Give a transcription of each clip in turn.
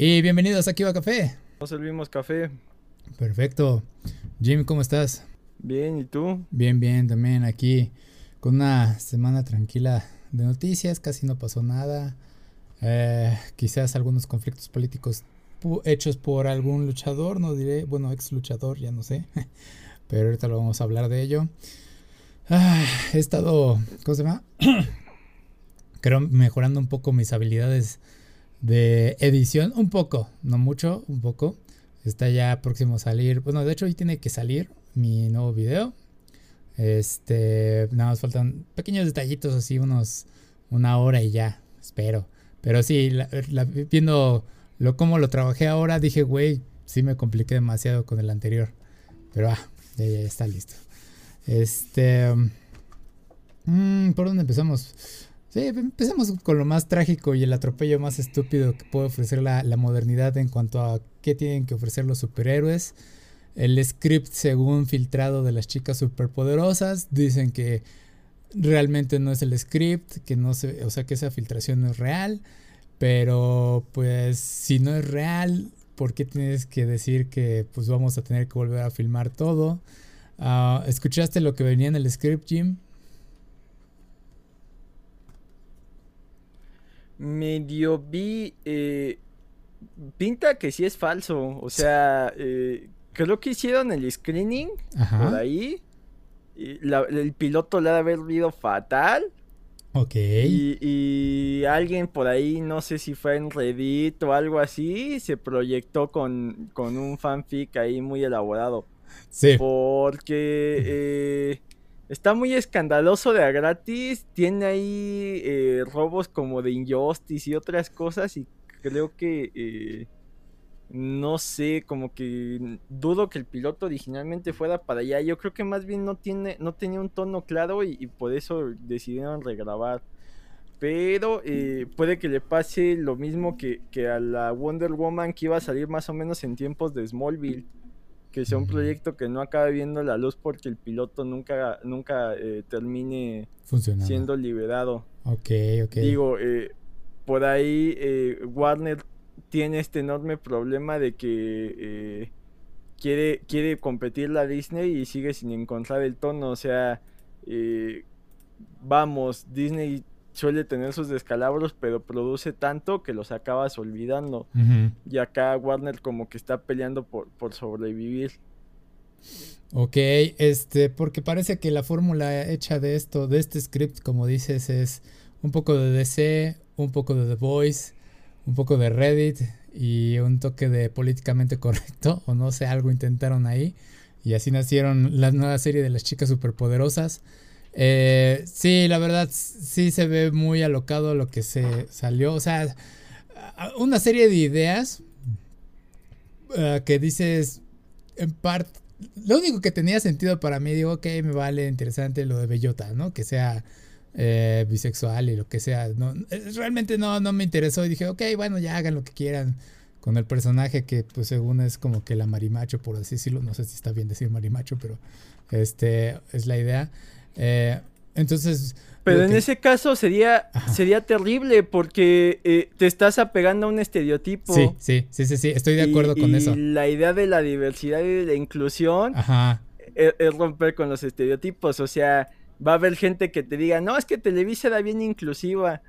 Y bienvenidos aquí a Café. Nos servimos café. Perfecto. Jim, ¿cómo estás? Bien, ¿y tú? Bien, bien, también aquí con una semana tranquila de noticias, casi no pasó nada. Eh, quizás algunos conflictos políticos hechos por algún luchador, no diré, bueno, ex luchador, ya no sé, pero ahorita lo vamos a hablar de ello. Ah, he estado, ¿cómo se llama? Creo mejorando un poco mis habilidades de edición, un poco, no mucho, un poco. Está ya próximo a salir. Bueno, de hecho hoy tiene que salir mi nuevo video. Este, nada más faltan pequeños detallitos así, unos una hora y ya, espero. Pero sí, viendo lo cómo lo trabajé ahora, dije, güey, sí me compliqué demasiado con el anterior. Pero ah, ya, está listo. Este, mm, ¿por dónde empezamos? Sí, empezamos con lo más trágico y el atropello más estúpido que puede ofrecer la, modernidad en cuanto a qué tienen que ofrecer los superhéroes. El script según filtrado de las chicas superpoderosas dicen que realmente no es el script, que no se, o sea que esa filtración no es real, pero pues si no es real, ¿por qué tienes que decir que pues vamos a tener que volver a filmar todo? Ah, ¿Escuchaste lo que venía en el script, Jim? Medio vi. Eh, pinta que sí es falso. O sea, eh, creo que hicieron el screening por ahí. el piloto le ha de haber visto fatal. Ok. Y, alguien por ahí, no sé si fue en Reddit o algo así, se proyectó con, con un fanfic ahí muy elaborado. Sí. Porque eh, Está muy escandaloso de a gratis. Tiene ahí eh, robos como de Injustice y otras cosas. Y creo que. Eh, no sé, como que dudo que el piloto originalmente fuera para allá. Yo creo que más bien no tiene, no tenía un tono claro y, por eso decidieron regrabar. Pero eh, puede que le pase lo mismo que, que a la Wonder Woman que iba a salir más o menos en tiempos de Smallville que sea un proyecto que no acabe viendo la luz porque el piloto nunca, nunca eh, termine siendo liberado. Ok, ok. Digo, eh, por ahí eh, Warner tiene este enorme problema de que quiere, quiere competir la Disney y sigue sin encontrar el tono. O sea, vamos, Disney suele tener sus descalabros, pero produce tanto que los acabas olvidando. Y acá Warner como que está peleando por, por sobrevivir. Ok, este, porque parece que la fórmula hecha de esto, de este script, como dices, es un poco de DC, un poco de The Voice, un poco de Reddit y un toque de políticamente correcto, o no sé, algo intentaron ahí. Y así nacieron la nueva serie de las chicas superpoderosas. Eh, sí, la verdad, sí se ve muy alocado lo que se salió. O sea, una serie de ideas eh, que dices, en parte, lo único que tenía sentido para mí, digo, ok, me vale interesante lo de Bellota, ¿no? Que sea eh, bisexual y lo que sea. No, realmente no, no me interesó y dije, ok, bueno, ya hagan lo que quieran con el personaje que pues según es como que la marimacho, por así decirlo. No sé si está bien decir marimacho, pero este es la idea. Eh, entonces... Pero en ese caso sería, sería terrible porque eh, te estás apegando a un estereotipo. Sí, sí, sí, sí, sí. estoy de acuerdo con eso. La idea de la diversidad y de la inclusión e, Es, romper con los estereotipos. O sea, va a haber gente que te diga, no, es que Televisa era bien inclusiva.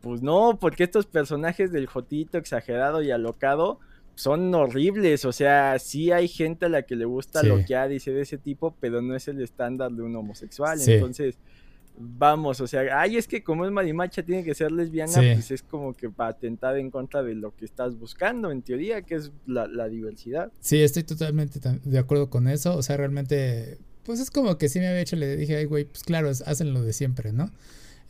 Pues no, porque estos personajes del Jotito exagerado y alocado son horribles. O sea, sí hay gente a la que le gusta lo que ha dice de ese tipo, pero no es el estándar de un homosexual. Entonces, vamos, o sea, ay, es que como es marimacha, tiene que ser lesbiana, pues es como que para atentar en contra de lo que estás buscando, en teoría, que es la, diversidad. Sí, estoy totalmente de acuerdo con eso. O sea, realmente, pues es como que sí me había hecho, le dije, ay, güey, pues claro, hacen lo de siempre, ¿no?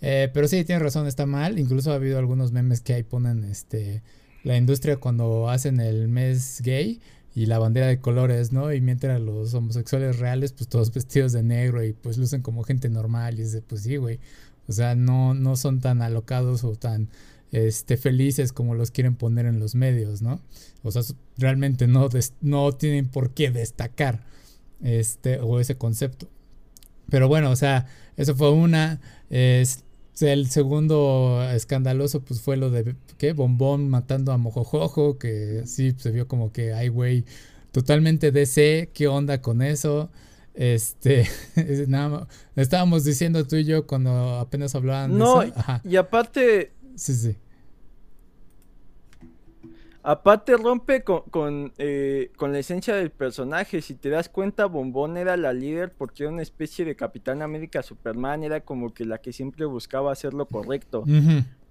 Eh, pero sí, tienes razón, está mal. Incluso ha habido algunos memes que ahí ponen, este la industria cuando hacen el mes gay y la bandera de colores, ¿no? Y mientras los homosexuales reales, pues todos vestidos de negro y pues lucen como gente normal y es pues sí, güey. O sea, no, no son tan alocados o tan este, felices como los quieren poner en los medios, ¿no? O sea, realmente no, no tienen por qué destacar este, o ese concepto. Pero bueno, o sea, eso fue una. El segundo escandaloso pues fue lo de qué bombón matando a mojojojo que sí se vio como que ay güey totalmente DC qué onda con eso este nada estábamos diciendo tú y yo cuando apenas hablaban no y aparte sí sí Aparte rompe con, eh, con, la esencia del personaje. Si te das cuenta, Bombón era la líder porque era una especie de Capitán América Superman. Era como que la que siempre buscaba hacer lo correcto.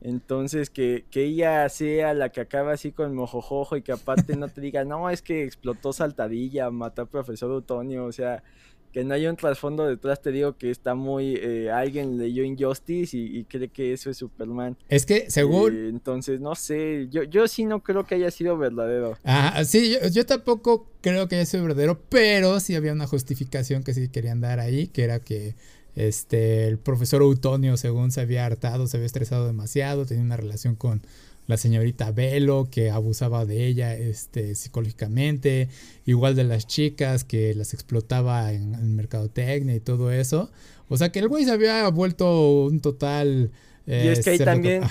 Entonces, que, que, ella sea la que acaba así con mojojojo y que aparte no te diga, no, es que explotó saltadilla, mató al profesor Utonio. O sea, que no hay un trasfondo detrás, te digo que está muy... Eh, alguien leyó Injustice y, cree que eso es Superman. Es que según... Eh, entonces, no sé, yo, yo sí no creo que haya sido verdadero. Ah, sí, yo, tampoco creo que haya sido verdadero, pero sí había una justificación que sí querían dar ahí, que era que este el profesor Utonio, según se había hartado, se había estresado demasiado, tenía una relación con la señorita Velo que abusaba de ella este, psicológicamente, igual de las chicas que las explotaba en, el mercadotecnia y todo eso. O sea que el güey se había vuelto un total... y es que ahí también...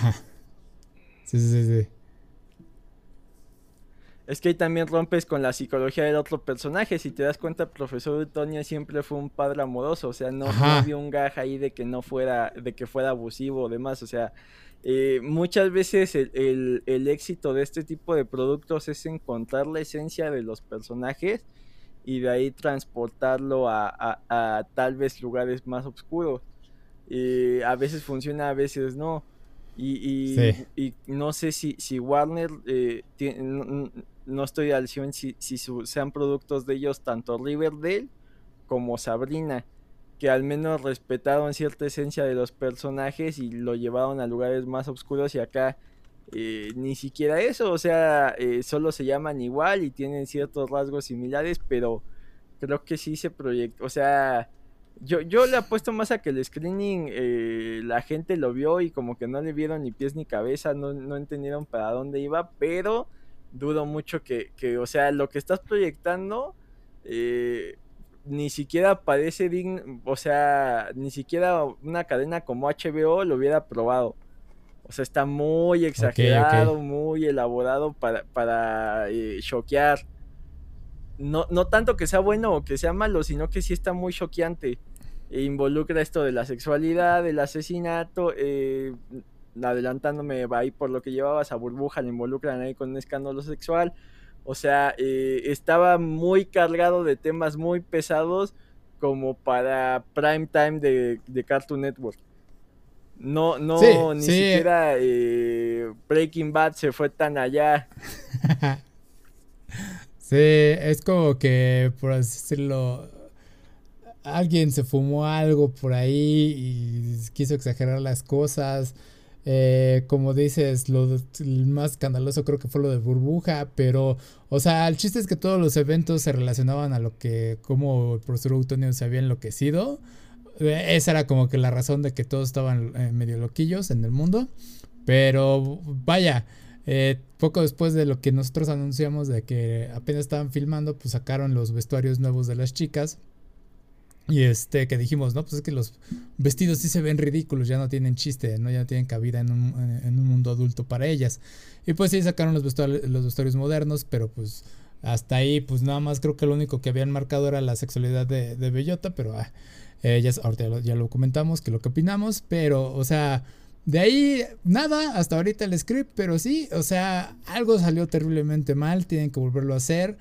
Sí, sí, sí. Es que ahí también rompes con la psicología del otro personaje. Si te das cuenta, el profesor Utonia siempre fue un padre amoroso. O sea, no, no un gaja ahí de que no fuera, de que fuera abusivo o demás. O sea, eh, muchas veces el, éxito de este tipo de productos es encontrar la esencia de los personajes y de ahí transportarlo a, tal vez lugares más oscuros. Eh, a veces funciona, a veces no. Y, no sé si, si Warner, eh, no, estoy al 100 si, si sean productos de ellos tanto Riverdale como Sabrina que al menos respetaron cierta esencia de los personajes y lo llevaron a lugares más oscuros y acá eh, ni siquiera eso, o sea, eh, solo se llaman igual y tienen ciertos rasgos similares, pero creo que sí se proyectó, o sea, yo, yo le apuesto más a que el screening eh, la gente lo vio y como que no le vieron ni pies ni cabeza, no, no entendieron para dónde iba, pero dudo mucho que, que o sea, lo que estás proyectando... Eh, ni siquiera parece digno, o sea, ni siquiera una cadena como HBO lo hubiera probado. O sea, está muy exagerado, muy elaborado para, para eh. No, no tanto que sea bueno o que sea malo, sino que sí está muy choqueante. E involucra esto de la sexualidad, del asesinato, eh, adelantándome ahí por lo que llevabas a Burbuja, le involucran ahí con un escándalo sexual. O sea, eh, estaba muy cargado de temas muy pesados como para prime time de, Cartoon Network. No, no, ni siquiera eh, Breaking Bad se fue tan allá. sí, es como que, por así decirlo, alguien se fumó algo por ahí y quiso exagerar las cosas. Eh, como dices, lo más escandaloso creo que fue lo de burbuja, pero, o sea, el chiste es que todos los eventos se relacionaban a lo que, como el profesor Utonio se había enloquecido. Eh, esa era como que la razón de que todos estaban eh, medio loquillos en el mundo. Pero vaya, poco después de lo que nosotros anunciamos de que apenas estaban filmando, pues sacaron los vestuarios nuevos de las chicas. Y este, que dijimos, no, pues es que los vestidos sí se ven ridículos, ya no tienen chiste, ¿no? Ya no tienen cabida en un, en un mundo adulto para ellas. Y pues sí sacaron los vestuarios, los vestuarios modernos, pero pues hasta ahí, pues nada más creo que lo único que habían marcado era la sexualidad de, de Bellota, pero ah, eh, ya, ahorita ya lo, comentamos, que lo que opinamos, pero, o sea, de ahí nada, hasta ahorita el script, pero sí, o sea, algo salió terriblemente mal, tienen que volverlo a hacer.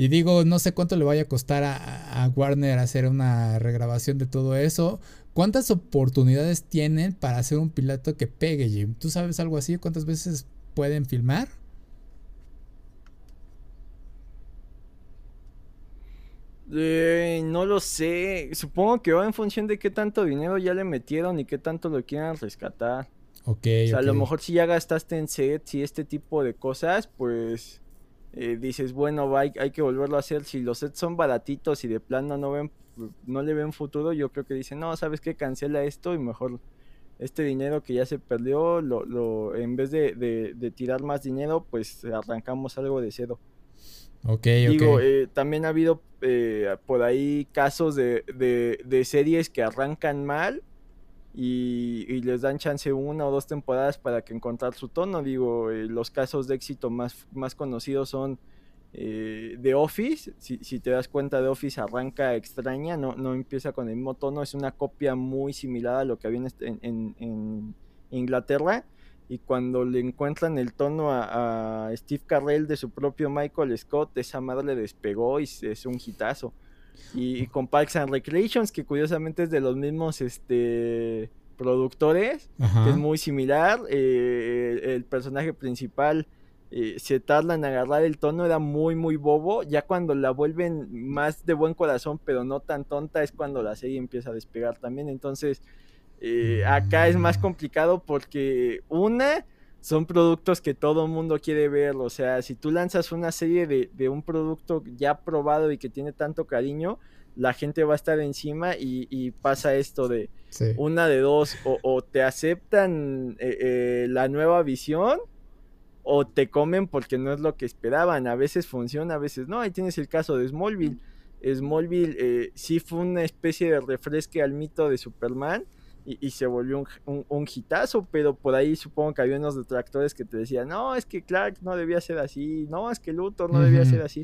Y digo, no sé cuánto le vaya a costar a, Warner hacer una regrabación de todo eso. ¿Cuántas oportunidades tienen para hacer un piloto que pegue, Jim? ¿Tú sabes algo así? ¿Cuántas veces pueden filmar? Eh, no lo sé. Supongo que va en función de qué tanto dinero ya le metieron y qué tanto lo quieran rescatar. Ok. O sea, a lo mejor si ya gastaste en sets y este tipo de cosas, pues eh, dices, bueno, hay, hay, que volverlo a hacer. Si los sets son baratitos y de plano no ven, no le ven futuro, yo creo que dicen, no, ¿sabes qué? Cancela esto y mejor este dinero que ya se perdió, lo, lo en vez de, de, tirar más dinero, pues arrancamos algo de cero. Ok, Digo, eh, también ha habido eh, por ahí casos de, de, series que arrancan mal y, les dan chance una o dos temporadas para que encontrar su tono. Digo, eh, los casos de éxito más, más conocidos son eh, The Office. Si, si, te das cuenta, The Office arranca extraña, no, no empieza con el mismo tono, es una copia muy similar a lo que había en, en, Inglaterra. Y cuando le encuentran el tono a, Steve Carrell de su propio Michael Scott, esa madre le despegó y es un hitazo. Y, con Parks and Recreations, que curiosamente es de los mismos este, productores, que es muy similar. Eh, el, personaje principal eh, se tarda en agarrar el tono, era muy, muy bobo. Ya cuando la vuelven más de buen corazón, pero no tan tonta, es cuando la serie empieza a despegar también. Entonces, eh, acá es más complicado porque una son productos que todo el mundo quiere ver. O sea, si tú lanzas una serie de, un producto ya probado y que tiene tanto cariño, la gente va a estar encima y, pasa esto de una de dos, o, te aceptan eh, eh, la nueva visión o te comen porque no es lo que esperaban. A veces funciona, a veces no. Ahí tienes el caso de Smallville. Smallville eh, sí fue una especie de refresque al mito de Superman y, se volvió un, un, un, hitazo, pero por ahí supongo que había unos detractores que te decían, no, es que Clark no debía ser así, no, es que Luthor no debía ser así.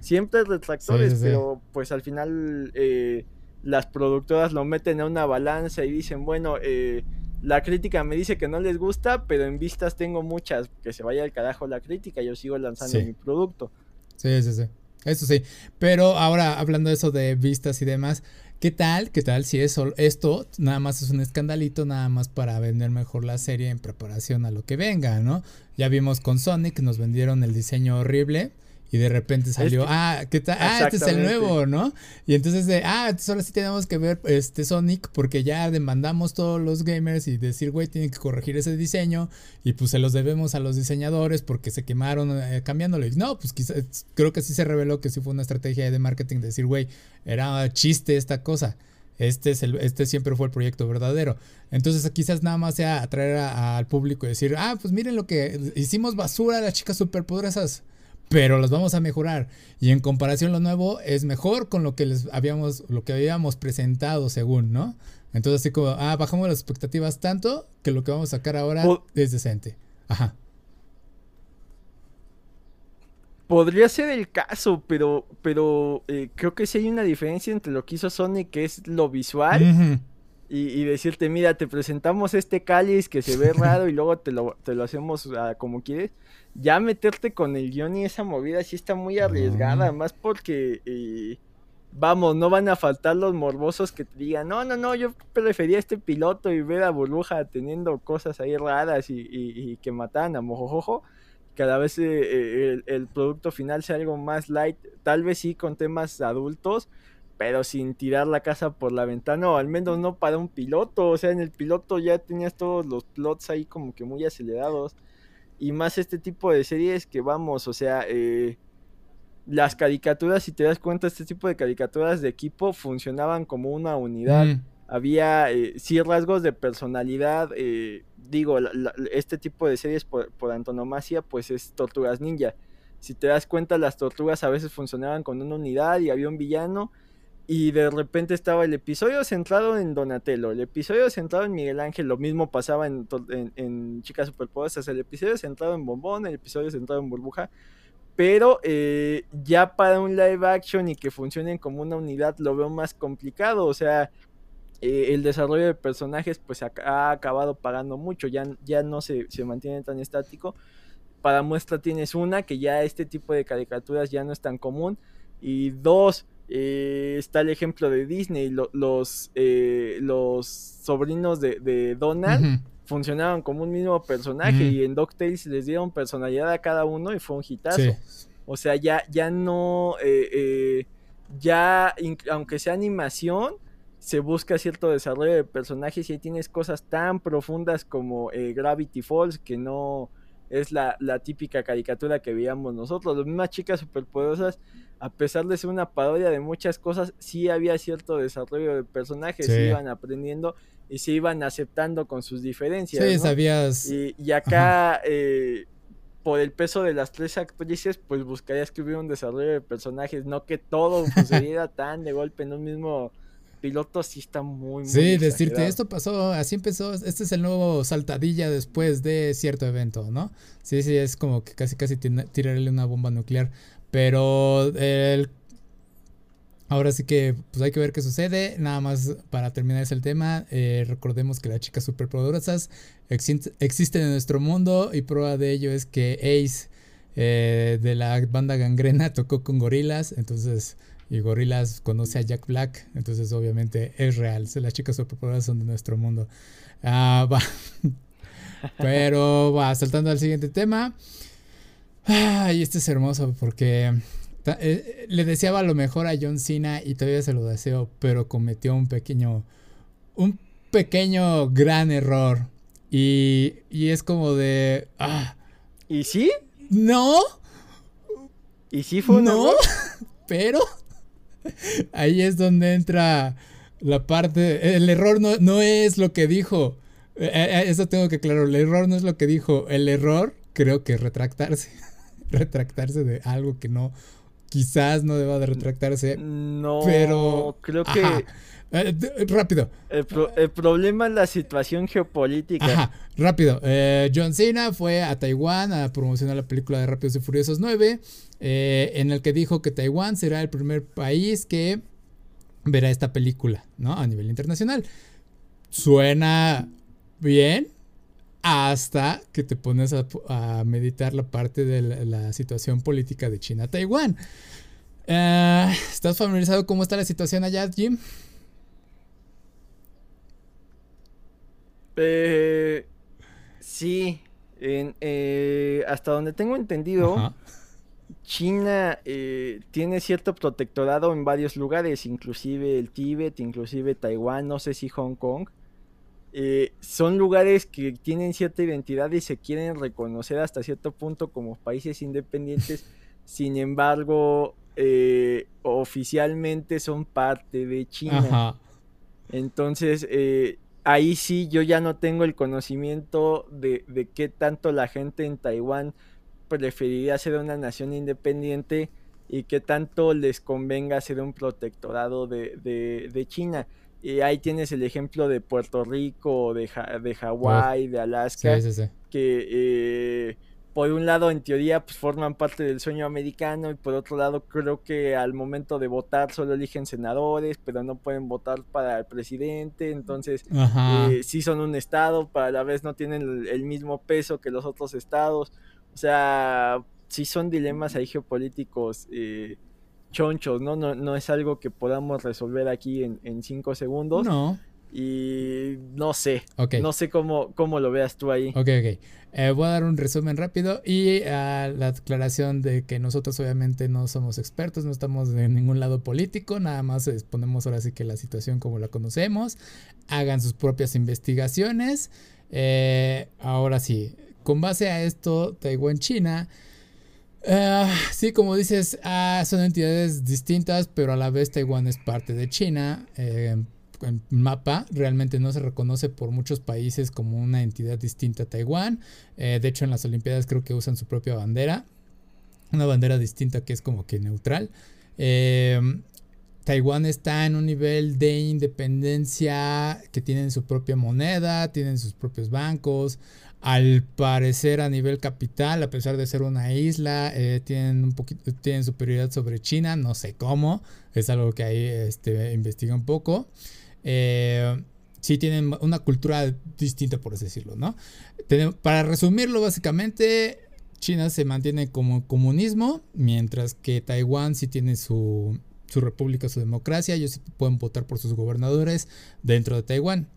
Siempre detractores, pero pues al final eh, las productoras lo meten a una balanza y dicen, bueno, eh, la crítica me dice que no les gusta, pero en vistas tengo muchas, que se vaya al carajo la crítica, yo sigo lanzando mi producto. Sí, sí, sí. Eso sí. Pero ahora, hablando de eso de vistas y demás, ¿Qué tal? ¿Qué tal si eso, esto nada más es un escandalito, nada más para vender mejor la serie en preparación a lo que venga, ¿no? Ya vimos con Sonic, nos vendieron el diseño horrible y de repente salió, ah, ¿qué tal? Ah, este es el nuevo, ¿no? Y entonces de, ah, ahora sí tenemos que ver este Sonic porque ya demandamos todos los gamers y decir, güey, tienen que corregir ese diseño y pues se los debemos a los diseñadores porque se quemaron eh, cambiándolo. Y no, pues quizás, creo que sí se reveló que sí fue una estrategia de marketing decir, güey, era chiste esta cosa. Este, es el, este siempre fue el proyecto verdadero. Entonces quizás nada más sea atraer al público y decir, ah, pues miren lo que hicimos basura a las chicas superpoderosas pero los vamos a mejorar. Y en comparación lo nuevo es mejor con lo que les habíamos, lo que habíamos presentado según, ¿no? Entonces así como, ah, bajamos las expectativas tanto que lo que vamos a sacar ahora es decente. Ajá. Podría ser el caso, pero, pero eh, creo que sí hay una diferencia entre lo que hizo Sony, que es lo visual, y, decirte, mira, te presentamos este cáliz que se ve raro y luego te lo, te lo hacemos ah, como quieres ya meterte con el guion y esa movida sí está muy arriesgada, más porque, eh, vamos, no van a faltar los morbosos que te digan, no, no, no, yo prefería este piloto y ver a Burbuja teniendo cosas ahí raras y, que matan a Mojojojo. Cada vez eh, eh, el, el, producto final sea algo más light, tal vez sí con temas adultos, pero sin tirar la casa por la ventana, o al menos no para un piloto. O sea, en el piloto ya tenías todos los plots ahí como que muy acelerados y más este tipo de series que vamos, o sea, eh, las caricaturas, si te das cuenta, este tipo de caricaturas de equipo funcionaban como una unidad. Mm. Había eh, sí rasgos de personalidad, eh, digo, este tipo de series por, por, antonomasia, pues es Tortugas Ninja. Si te das cuenta, las tortugas a veces funcionaban con una unidad y había un villano y de repente estaba el episodio centrado en Donatello, el episodio centrado en Miguel Ángel, lo mismo pasaba en, en, Chicas Superpoderosas, el episodio centrado en Bombón, el episodio centrado en Burbuja, pero eh, ya para un live action y que funcionen como una unidad lo veo más complicado, o sea, eh, el desarrollo de personajes pues ha, acabado pagando mucho, ya, ya no se, se mantiene tan estático. Para muestra tienes una, que ya este tipo de caricaturas ya no es tan común, y dos, eh, está el ejemplo de Disney, los, eh, los sobrinos de, Donald funcionaban como un mismo personaje y en DuckTales les dieron personalidad a cada uno y fue un hitazo. O sea, ya, ya no, eh, ya, aunque sea animación, se busca cierto desarrollo de personajes y ahí tienes cosas tan profundas como Gravity Falls que no es la, la, típica caricatura que veíamos nosotros. Las mismas chicas superpoderosas a pesar de ser una parodia de muchas cosas, sí había cierto desarrollo de personajes, sí. iban aprendiendo y se iban aceptando con sus diferencias. Sí, sabías. Y, acá, eh, por el peso de las tres actrices, pues buscarías que hubiera un desarrollo de personajes, no que todo sucediera tan de golpe en un mismo piloto sí está muy, muy Sí, decirte, esto pasó, así empezó, este es el nuevo saltadilla después de cierto evento, ¿no? Sí, sí, es como que casi, casi tirarle una bomba nuclear. Pero el Ahora sí que pues hay que ver qué sucede. Nada más para terminar ese tema, eh, recordemos que las chicas superpoderosas existen en nuestro mundo y prueba de ello es que Ace eh, de la banda Gangrena tocó con Gorilas, entonces y Gorilas conoce a Jack Black, entonces obviamente es real. Las chicas superpoderosas son de nuestro mundo. Ah, va. Pero va, saltando al siguiente tema. Ay, este es hermoso porque eh, le deseaba lo mejor a John Cena y todavía se lo deseo, pero cometió un pequeño, un pequeño gran error. Y, y es como de... Ah, ¿Y sí? No. ¿Y sí fue un no, pero ahí es donde entra la parte... El error no, no es lo que dijo. Eh, eh, eso tengo que aclarar. El error no es lo que dijo. El error creo que es retractarse. retractarse de algo que no quizás no deba de retractarse. No, pero creo que... Eh, rápido. El, problema es la situación geopolítica. Ajá, rápido. Eh, John Cena fue a Taiwán a promocionar la película de Rápidos y Furiosos 9, eh, en el que dijo que Taiwán será el primer país que verá esta película, ¿no? A nivel internacional. Suena bien, hasta que te pones a, meditar la parte de la, situación política de China-Taiwán. Eh, ¿Estás familiarizado cómo está la situación allá, Jim? Eh, sí, eh, hasta donde tengo entendido, China tiene cierto protectorado en varios lugares, inclusive el Tíbet, inclusive Taiwán, no sé si Hong Kong. Eh, son lugares que tienen cierta identidad y se quieren reconocer hasta cierto punto como países independientes, sin embargo, eh, oficialmente son parte de China. Entonces, eh, ahí sí yo ya no tengo el conocimiento de, de, qué tanto la gente en Taiwán preferiría ser una nación independiente y qué tanto les convenga ser un protectorado de, de China. Y ahí tienes el ejemplo de Puerto Rico, de, de Hawái, de Alaska, que eh, por un lado en teoría pues forman parte del sueño americano y por otro lado creo que al momento de votar solo eligen senadores, pero no pueden votar para el presidente, entonces eh, sí son un estado, pero a la vez no tienen el, mismo peso que los otros estados, o sea, sí son dilemas ahí geopolíticos. Eh, chonchos, ¿no? ¿no? No es algo que podamos resolver aquí en, cinco segundos. No. Y no sé. No sé cómo, cómo lo veas tú ahí. Ok, ok. Eh, voy a dar un resumen rápido y uh, la aclaración de que nosotros obviamente no somos expertos, no estamos de ningún lado político, nada más exponemos ahora sí que la situación como la conocemos, hagan sus propias investigaciones. Eh, ahora sí, con base a esto, Taiwán, China Uh, sí, como dices, ah, son entidades distintas, pero a la vez Taiwán es parte de China. Eh, en mapa realmente no se reconoce por muchos países como una entidad distinta a Taiwán. Eh, de hecho, en las Olimpiadas creo que usan su propia bandera. Una bandera distinta que es como que neutral. Taiwán está en un nivel de independencia que tienen su propia moneda, tienen sus propios bancos, al parecer a nivel capital, a pesar de ser una isla, eh, tienen un poquito, tienen superioridad sobre China, no sé cómo, es algo que ahí este, investiga un poco. Eh, sí tienen una cultura distinta, por así decirlo, ¿no? para resumirlo, básicamente, China se mantiene como comunismo, mientras que Taiwán sí tiene su, su república, su democracia, ellos sí pueden votar por sus gobernadores dentro de Taiwán.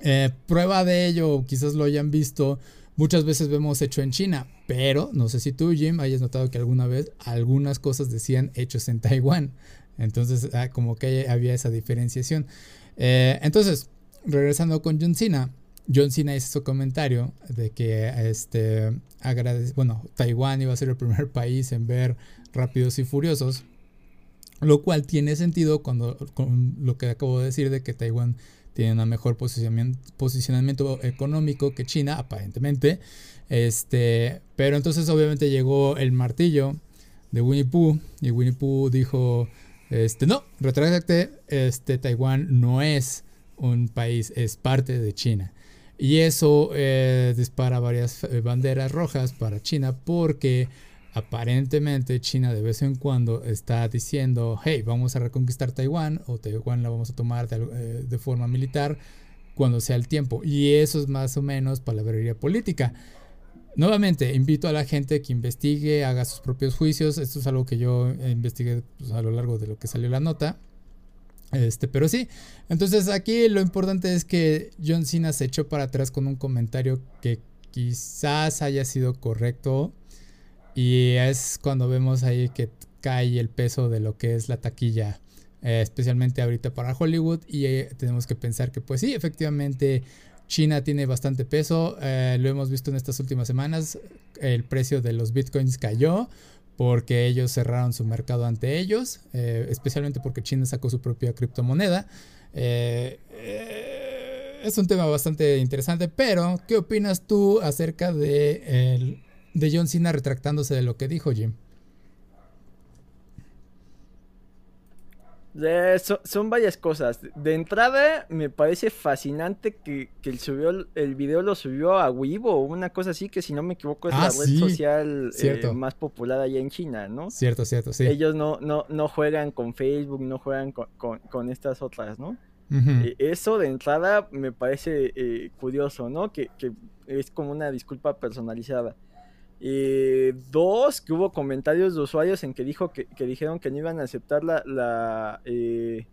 Eh, prueba de ello, quizás lo hayan visto, muchas veces vemos hecho en China, pero no sé si tú, Jim, hayas notado que alguna vez algunas cosas decían hechos en Taiwán. Entonces, ah, como que había esa diferenciación. Eh, entonces, regresando con John Cena, John Cena hizo su comentario de que este, bueno, Taiwán iba a ser el primer país en ver Rápidos y Furiosos, lo cual tiene sentido cuando con lo que acabo de decir de que Taiwán tiene un mejor posicionamiento, posicionamiento económico que China, aparentemente. Este, pero entonces obviamente llegó el martillo de Winnie Pooh y Winnie Pooh dijo, Este, no, retráctate, este, Taiwán no es un país, es parte de China. Y eso eh, dispara varias eh, banderas rojas para China porque aparentemente China de vez en cuando está diciendo, hey, vamos a reconquistar Taiwán o Taiwán la vamos a tomar de, de forma militar cuando sea el tiempo. Y eso es más o menos palabrería política. Nuevamente, invito a la gente que investigue, haga sus propios juicios. Esto es algo que yo investigué pues, a lo largo de lo que salió la nota. Este, pero sí, entonces aquí lo importante es que John Cena se echó para atrás con un comentario que quizás haya sido correcto. Y es cuando vemos ahí que cae el peso de lo que es la taquilla, eh, especialmente ahorita para Hollywood. Y eh, tenemos que pensar que, pues sí, efectivamente China tiene bastante peso, eh, lo hemos visto en estas últimas semanas, el precio de los bitcoins cayó porque ellos cerraron su mercado ante ellos, especialmente porque China sacó su propia criptomoneda. Es un tema bastante interesante, pero ¿qué opinas tú acerca de, de John Cena retractándose de lo que dijo Jim? son, varias cosas. De entrada, me parece fascinante que, que el, subió, el video lo subió a Weibo una cosa así, que si no me equivoco es ah, la red social eh, más popular allá en China, ¿no? Cierto, cierto, sí. Ellos no, no, no juegan con Facebook, no juegan con, estas otras, ¿no? Eh, eso de entrada me parece eh, curioso, ¿no? Que, que es como una disculpa personalizada. Eh, dos, que hubo comentarios de usuarios en que dijo que, dijeron que no iban a aceptar la, eh,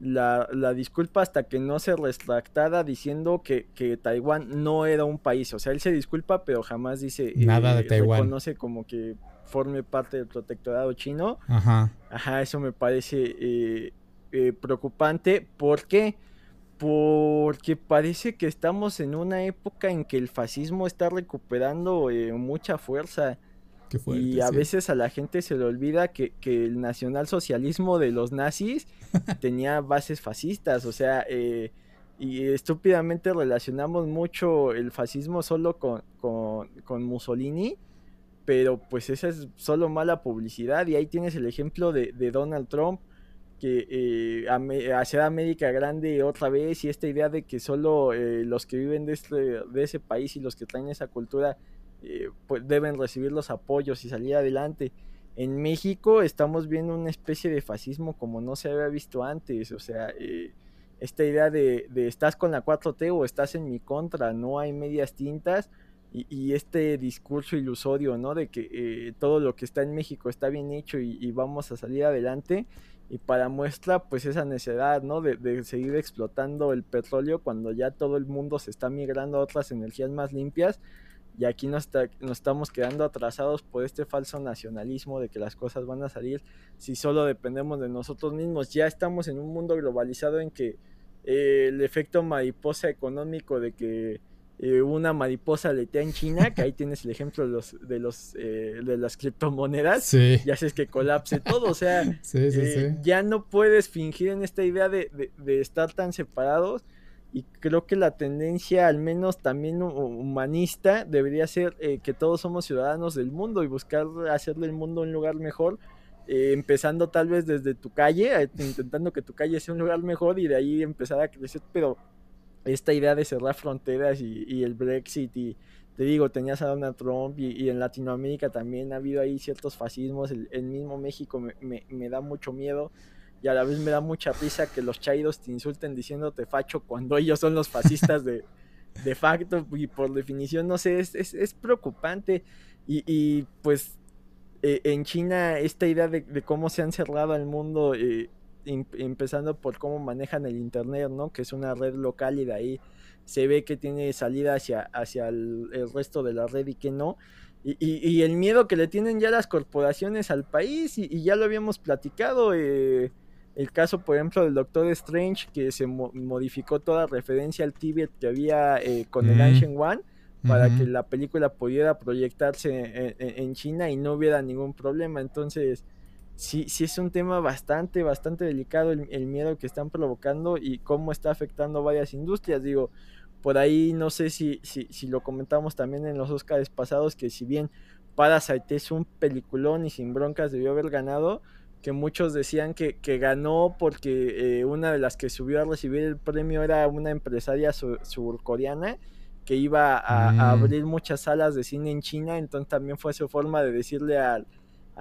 la, la, disculpa hasta que no se retractara diciendo que, Taiwán no era un país. O sea, él se disculpa, pero jamás dice nada de eh, Taiwán. Reconoce como que forme parte del protectorado chino. Ajá. Ajá, eso me parece preocupante. ¿Por qué? Porque parece que estamos en una época en que el fascismo está recuperando eh, mucha fuerza. y a veces a la gente se le olvida que, el nacionalsocialismo de los nazis tenía bases fascistas. O sea, eh, y estúpidamente relacionamos mucho el fascismo solo con, con, Mussolini. Pero pues esa es solo mala publicidad. Y ahí tienes el ejemplo de, de Donald Trump que eh, hacer América grande otra vez y esta idea de que solo eh, los que viven de, este, de ese país y los que traen esa cultura eh, pues deben recibir los apoyos y salir adelante. En México estamos viendo una especie de fascismo como no se había visto antes, o sea, eh, esta idea de, de, estás con la 4T o estás en mi contra, no hay medias tintas. Y, este discurso ilusorio, ¿no? De que todo lo que está en México está bien hecho y vamos a salir adelante y para muestra pues esa necesidad, ¿no? De, seguir explotando el petróleo cuando ya todo el mundo se está migrando a otras energías más limpias y aquí nos, nos estamos quedando atrasados por este falso nacionalismo de que las cosas van a salir si solo dependemos de nosotros mismos. Ya estamos en un mundo globalizado en que eh, el efecto mariposa económico de que eh, una mariposa letea en China, que ahí tienes el ejemplo de los de los eh, de las criptomonedas, y haces que colapse todo, o sea, eh, ya no puedes fingir en esta idea de, estar tan separados y creo que la tendencia, al menos también humanista, debería ser que todos somos ciudadanos del mundo y buscar hacerle el mundo un lugar mejor. empezando tal vez desde tu calle, intentando que tu calle sea un lugar mejor y de ahí empezar a crecer, pero esta idea de cerrar fronteras y, el Brexit y te digo, tenías a Donald Trump y, en Latinoamérica también ha habido ahí ciertos fascismos, el, mismo México me, da mucho miedo y a la vez me da mucha risa que los chairos te insulten diciéndote facho cuando ellos son los fascistas de, de facto y por definición, no sé, es, es, preocupante. Y, pues eh, en China esta idea de, cómo se han cerrado al mundo... Eh, empezando por cómo manejan el internet, ¿no? Que es una red local y de ahí se ve que tiene salida hacia, hacia el, resto de la red y que no. Y, el miedo que le tienen ya las corporaciones al país, y, ya lo habíamos platicado, eh, el caso, por ejemplo, del Doctor Strange, que se modificó toda referencia al Tibet que había eh, con el Ancient One, para que la película pudiera proyectarse en, China y no hubiera ningún problema. Entonces, sí, sí es un tema bastante, bastante delicado el, miedo que están provocando y cómo está afectando varias industrias. Digo, por ahí no sé si, si, si lo comentamos también en los Oscars pasados, que si bien Parasite es un peliculón y sin broncas debió haber ganado, que muchos decían que, que ganó porque eh, una de las que subió a recibir el premio era una empresaria surcoreana que iba a, mm. abrir muchas salas de cine en China, entonces también fue su forma de decirle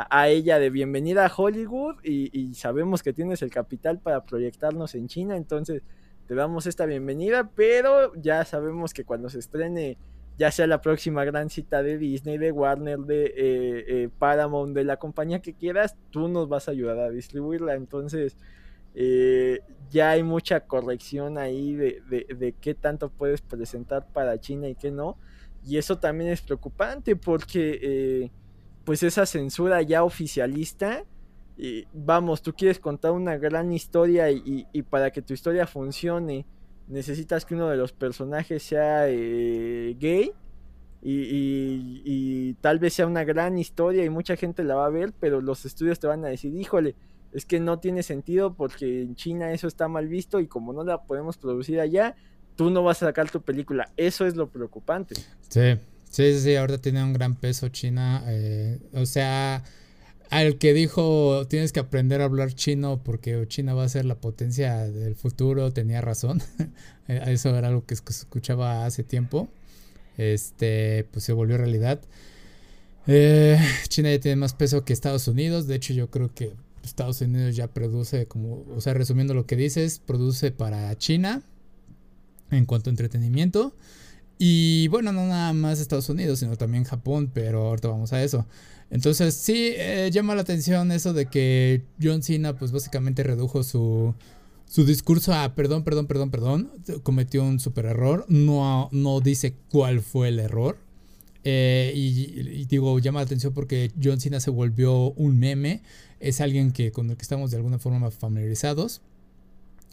a, ella de bienvenida a Hollywood y, y, sabemos que tienes el capital para proyectarnos en China, entonces te damos esta bienvenida, pero ya sabemos que cuando se estrene ya sea la próxima gran cita de Disney, de Warner, de eh, eh, Paramount, de la compañía que quieras, tú nos vas a ayudar a distribuirla. Entonces, eh, ya hay mucha corrección ahí de, de, qué tanto puedes presentar para China y qué no. Y eso también es preocupante porque, pues, esa censura ya oficialista. vamos, tú quieres contar una gran historia y, y para que tu historia funcione, necesitas que uno de los personajes sea eh, gay y, tal vez sea una gran historia y mucha gente la va a ver, pero los estudios te van a decir, híjole, es que no tiene sentido porque en China eso está mal visto y como no la podemos producir allá, tú no vas a sacar tu película. Eso es lo preocupante. Sí, sí, sí, ahorita tiene un gran peso China. Eh, o sea, al que dijo tienes que aprender a hablar chino porque China va a ser la potencia del futuro, tenía razón. Eso era algo que escuchaba hace tiempo. Este, pues se volvió realidad. Eh, China ya tiene más peso que Estados Unidos. De hecho, yo creo que Estados Unidos ya produce, como, o sea, resumiendo lo que dices, produce para China en cuanto a entretenimiento. Y bueno, no nada más Estados Unidos, sino también Japón, pero ahorita vamos a eso. Entonces sí eh, llama la atención eso de que John Cena pues básicamente redujo su, su discurso a perdón, perdón, perdón, perdón, cometió un super error, no, no dice cuál fue el error. Eh, y, digo, llama la atención porque John Cena se volvió un meme, es alguien que con el que estamos de alguna forma familiarizados.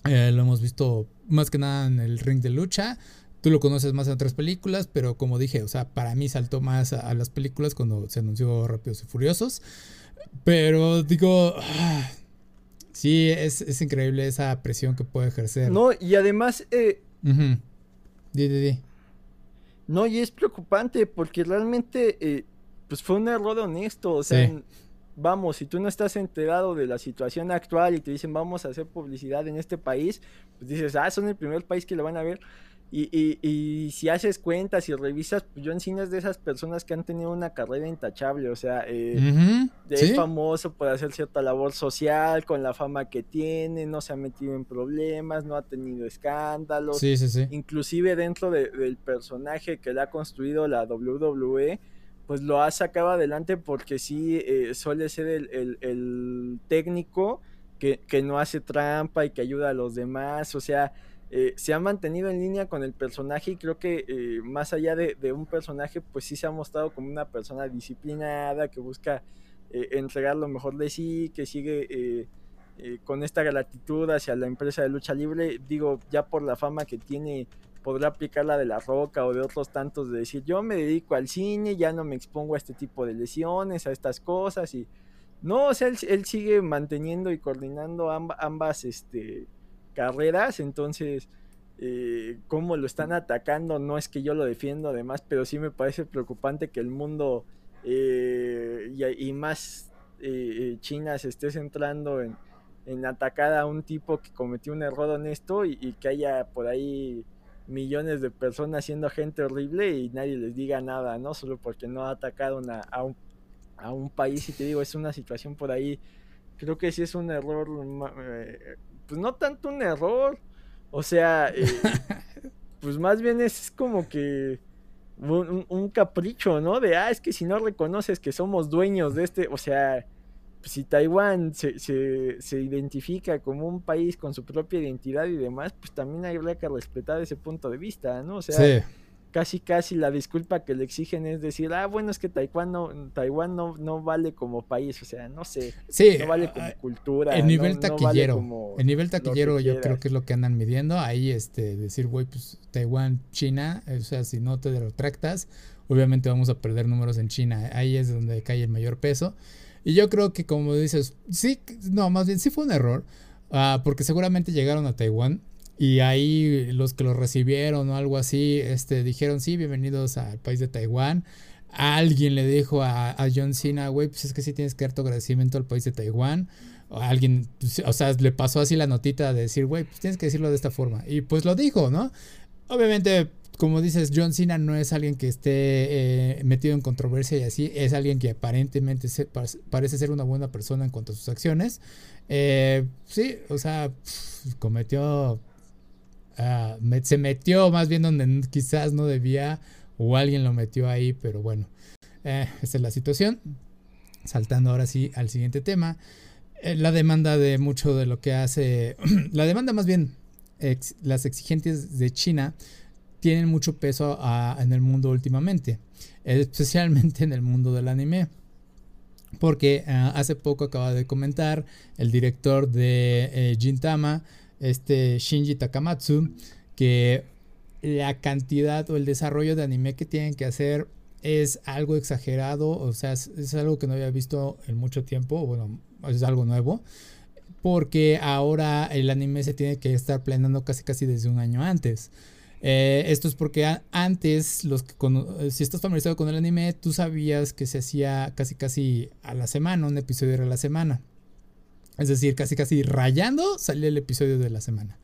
Eh, lo hemos visto más que nada en el ring de lucha. Tú lo conoces más en otras películas, pero como dije, o sea, para mí saltó más a, las películas cuando se anunció Rápidos y Furiosos. Pero digo, ah, sí, es, increíble esa presión que puede ejercer. No, y además... Eh, di, di, di. No, y es preocupante porque realmente eh, pues fue un error honesto. O sea, vamos, si tú no estás enterado de la situación actual y te dicen vamos a hacer publicidad en este país, pues dices, ah, son el primer país que lo van a ver. Y, y, y, si haces cuentas y revisas, pues John Cena es de esas personas que han tenido una carrera intachable, o sea, eh, es famoso por hacer cierta labor social, con la fama que tiene, no se ha metido en problemas, no ha tenido escándalos, sí, sí, inclusive dentro del personaje que le ha construido la WWE, pues lo ha sacado adelante porque sí eh, suele ser el, el técnico que, que no hace trampa y que ayuda a los demás, o sea eh, se ha mantenido en línea con el personaje y creo que eh, más allá de, un personaje, pues sí se ha mostrado como una persona disciplinada que busca eh, entregar lo mejor de sí, que sigue con esta gratitud hacia la empresa de lucha libre. Digo, ya por la fama que tiene, podrá aplicar la de la roca o de otros tantos de decir, yo me dedico al cine, ya no me expongo a este tipo de lesiones, a estas cosas y... No, o sea, él, sigue manteniendo y coordinando ambas, este, carreras, entonces eh, cómo lo están atacando, no es que yo lo defiendo además, pero sí me parece preocupante que el mundo eh, y, más eh, China se esté centrando en, atacar a un tipo que cometió un error honesto y, y, que haya por ahí millones de personas siendo gente horrible y nadie les diga nada, ¿no? Solo porque no ha atacado a, un, a un país y te digo, es una situación por ahí, creo que sí es un error pues no tanto un error. O sea, eh, pues más bien es como que un, capricho, ¿no? De, ah, es que si no reconoces que somos dueños de este, o sea, pues si Taiwán se, se, se, identifica como un país con su propia identidad y demás, pues también habría que respetar ese punto de vista, ¿no? O sea, casi casi la disculpa que le exigen es decir, ah, bueno, es que Taiwán no, Taiwán no, no vale como país, o sea, no sé, sí, no vale como ah, cultura. El nivel taquillero, el nivel taquillero yo creo que es lo que andan midiendo, ahí este, decir, güey, pues Taiwán, China, o sea, si no te retractas, obviamente vamos a perder números en China, ahí es donde cae el mayor peso. Y yo creo que como dices, sí, no, más bien sí fue un error, uh, porque seguramente llegaron a Taiwán y ahí los que lo recibieron o algo así, este, dijeron, sí, bienvenidos al país de Taiwán. alguien le dijo a, a John Cena, güey, pues es que sí tienes que dar tu agradecimiento al país de Taiwán. O alguien, pues, o sea, le pasó así la notita de decir, güey, pues tienes que decirlo de esta forma. Y pues lo dijo, ¿no? Obviamente, como dices, John Cena no es alguien que esté eh, metido en controversia y así, es alguien que aparentemente parece ser una buena persona en cuanto a sus acciones. Eh, sí, o sea, cometió, ah, se metió más bien donde quizás no debía o alguien lo metió ahí, pero bueno, eh, esa es la situación. Saltando ahora sí al siguiente tema, la demanda de mucho de lo que hace, la demanda más bien, las exigentes de China tienen mucho peso en el mundo últimamente, especialmente en el mundo del anime. Porque ah, hace poco acaba de comentar el director de eh, Gintama, este Shinji Takamatsu, que la cantidad o el desarrollo de anime que tienen que hacer es algo exagerado, o sea, es, algo que no había visto en mucho tiempo, bueno, es algo nuevo, porque ahora el anime se tiene que estar planeando casi casi desde un año antes. Eh, esto es porque antes, los que si estás familiarizado con el anime, tú sabías que se hacía casi casi a la semana, un episodio era a la semana. Es decir, casi casi rayando salía el episodio de la semana.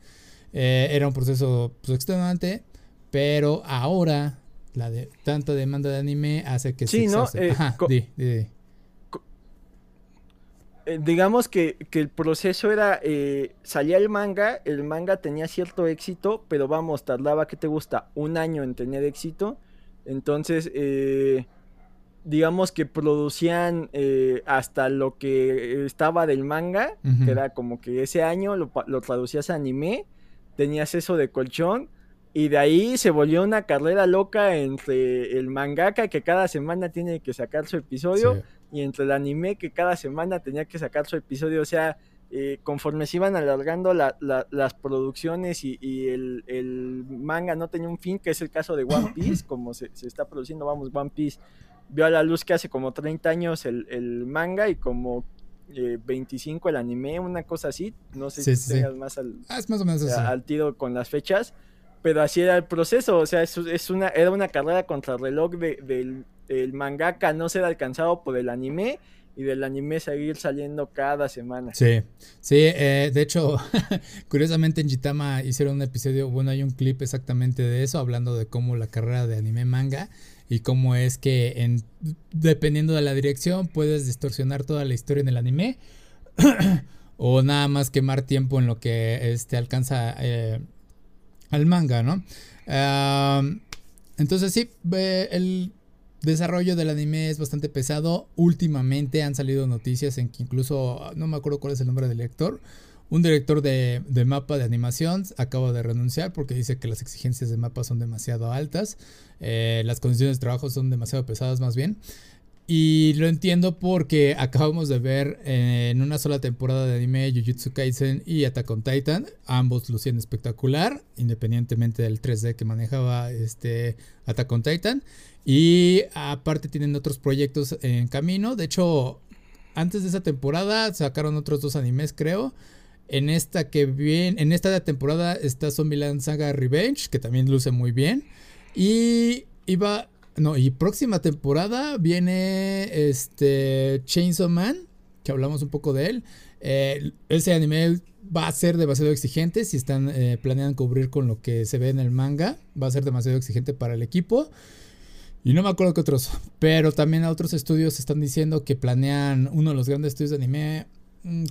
Eh, era un proceso pues, extenuante, pero ahora la de tanta demanda de anime hace que sí, ¿no? Eh, Ajá, di, di. Eh, digamos que, el proceso era, salía el manga, el manga tenía cierto éxito, pero vamos, tardaba, ¿qué te gusta? Un año en tener éxito. Entonces, digamos que producían hasta lo que estaba del manga, que era como que ese año lo, lo traducías a anime, tenías eso de colchón. Y de ahí se volvió una carrera loca entre el mangaka que cada semana tiene que sacar su episodio y entre el anime que cada semana tenía que sacar su episodio. O sea, eh, conforme se iban alargando las producciones y, el, manga no tenía un fin, que es el caso de One Piece, como se, está produciendo, vamos, One Piece vio a la luz que hace como 30 años el, manga y como 25 eh, el anime, una cosa así. No sé si tengas más al, ah, más o menos al tiro con las fechas pero así era el proceso, o sea, es, es una, era una carrera contra el reloj de, del, el mangaka no ser alcanzado por el anime y del anime seguir saliendo cada semana. Sí, sí, eh, de hecho, curiosamente en Jitama hicieron un episodio, bueno, hay un clip exactamente de eso, hablando de cómo la carrera de anime manga y cómo es que en, dependiendo de la dirección puedes distorsionar toda la historia en el anime o nada más quemar tiempo en lo que este, alcanza eh, al manga, ¿no? entonces sí, el desarrollo del anime es bastante pesado. Últimamente han salido noticias en que incluso, no me acuerdo cuál es el nombre del director, un director de, mapa de animación acaba de renunciar porque dice que las exigencias de mapa son demasiado altas, eh, las condiciones de trabajo son demasiado pesadas más bien. Y lo entiendo porque acabamos de ver eh, en una sola temporada de anime Jujutsu Kaisen y Attack on Titan. Ambos lucían espectacular, independientemente del 3D que manejaba este Attack on Titan. Y aparte tienen otros proyectos en camino. De hecho, antes de esa temporada sacaron otros dos animes, creo. En esta que en esta temporada está Zombieland Saga Revenge, que también luce muy bien. Y iba no, y próxima temporada viene este Chainsaw Man, que hablamos un poco de él. Eh, ese anime va a ser demasiado exigente si están eh, planeando cubrir con lo que se ve en el manga. Va a ser demasiado exigente para el equipo. Y no me acuerdo qué otros, pero también a otros estudios están diciendo que planean, uno de los grandes estudios de anime,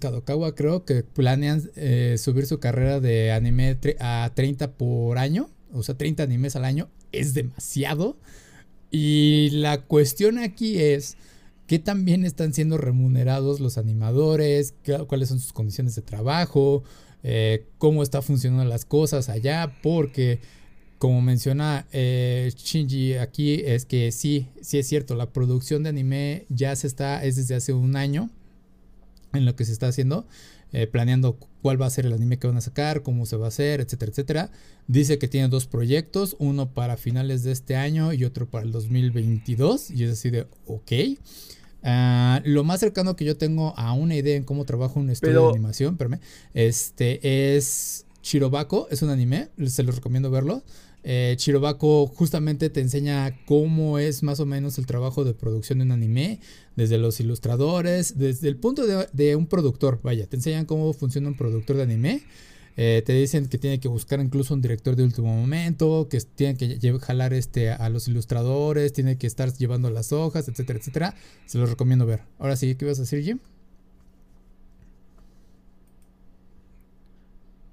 Kadokawa creo, que planean eh, subir su carrera de anime a 30 por año, o sea, 30 animes al año, es demasiado. Y la cuestión aquí es qué también están siendo remunerados los animadores, cuáles son sus condiciones de trabajo, eh, cómo está funcionando las cosas allá, porque como menciona eh, Shinji aquí es que sí, sí es cierto, la producción de anime ya se está, es desde hace un año en lo que se está haciendo. Eh, planeando cuál va a ser el anime que van a sacar, cómo se va a hacer, etcétera, etcétera. Dice que tiene dos proyectos, uno para finales de este año y otro para el 2022. Y es así de, ok. Ah, lo más cercano que yo tengo a una idea en cómo trabajo un estudio de animación, espérame, este es Chirobako, es un anime, se los recomiendo verlo. Eh, Chirobako justamente te enseña cómo es más o menos el trabajo de producción de un anime, desde los ilustradores, desde el punto de, un productor, vaya, te enseñan cómo funciona un productor de anime. Eh, te dicen que tiene que buscar incluso un director de último momento, que tiene que jalar este, a los ilustradores, tiene que estar llevando las hojas, etcétera, etcétera. Se los recomiendo ver. Ahora sí, ¿qué ibas a decir, Jim?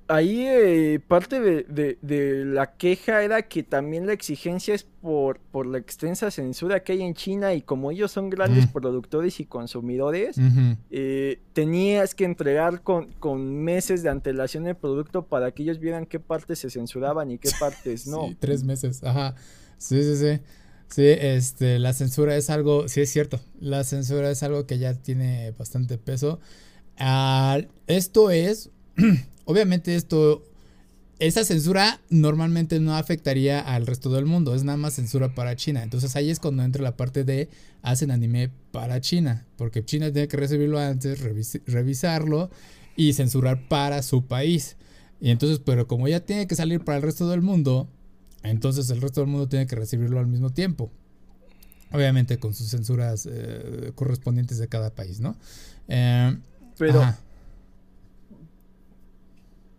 Ahí eh, parte de, la queja era que también la exigencia es por, por la extensa censura que hay en China y como ellos son grandes mm. productores y consumidores, eh, tenías que entregar con, con, meses de antelación el producto para que ellos vieran qué partes se censuraban y qué partes no. sí, tres meses, ajá. Sí, sí, sí. Sí, este, la censura es algo, sí es cierto, la censura es algo que ya tiene bastante peso. Ah, esto es Obviamente esto, esa censura normalmente no afectaría al resto del mundo, es nada más censura para China. Entonces ahí es cuando entra la parte de hacen anime para China, porque China tiene que recibirlo antes, revisarlo y censurar para su país. Y entonces, pero como ya tiene que salir para el resto del mundo, entonces el resto del mundo tiene que recibirlo al mismo tiempo. Obviamente con sus censuras eh, correspondientes de cada país, ¿no? Eh, pero,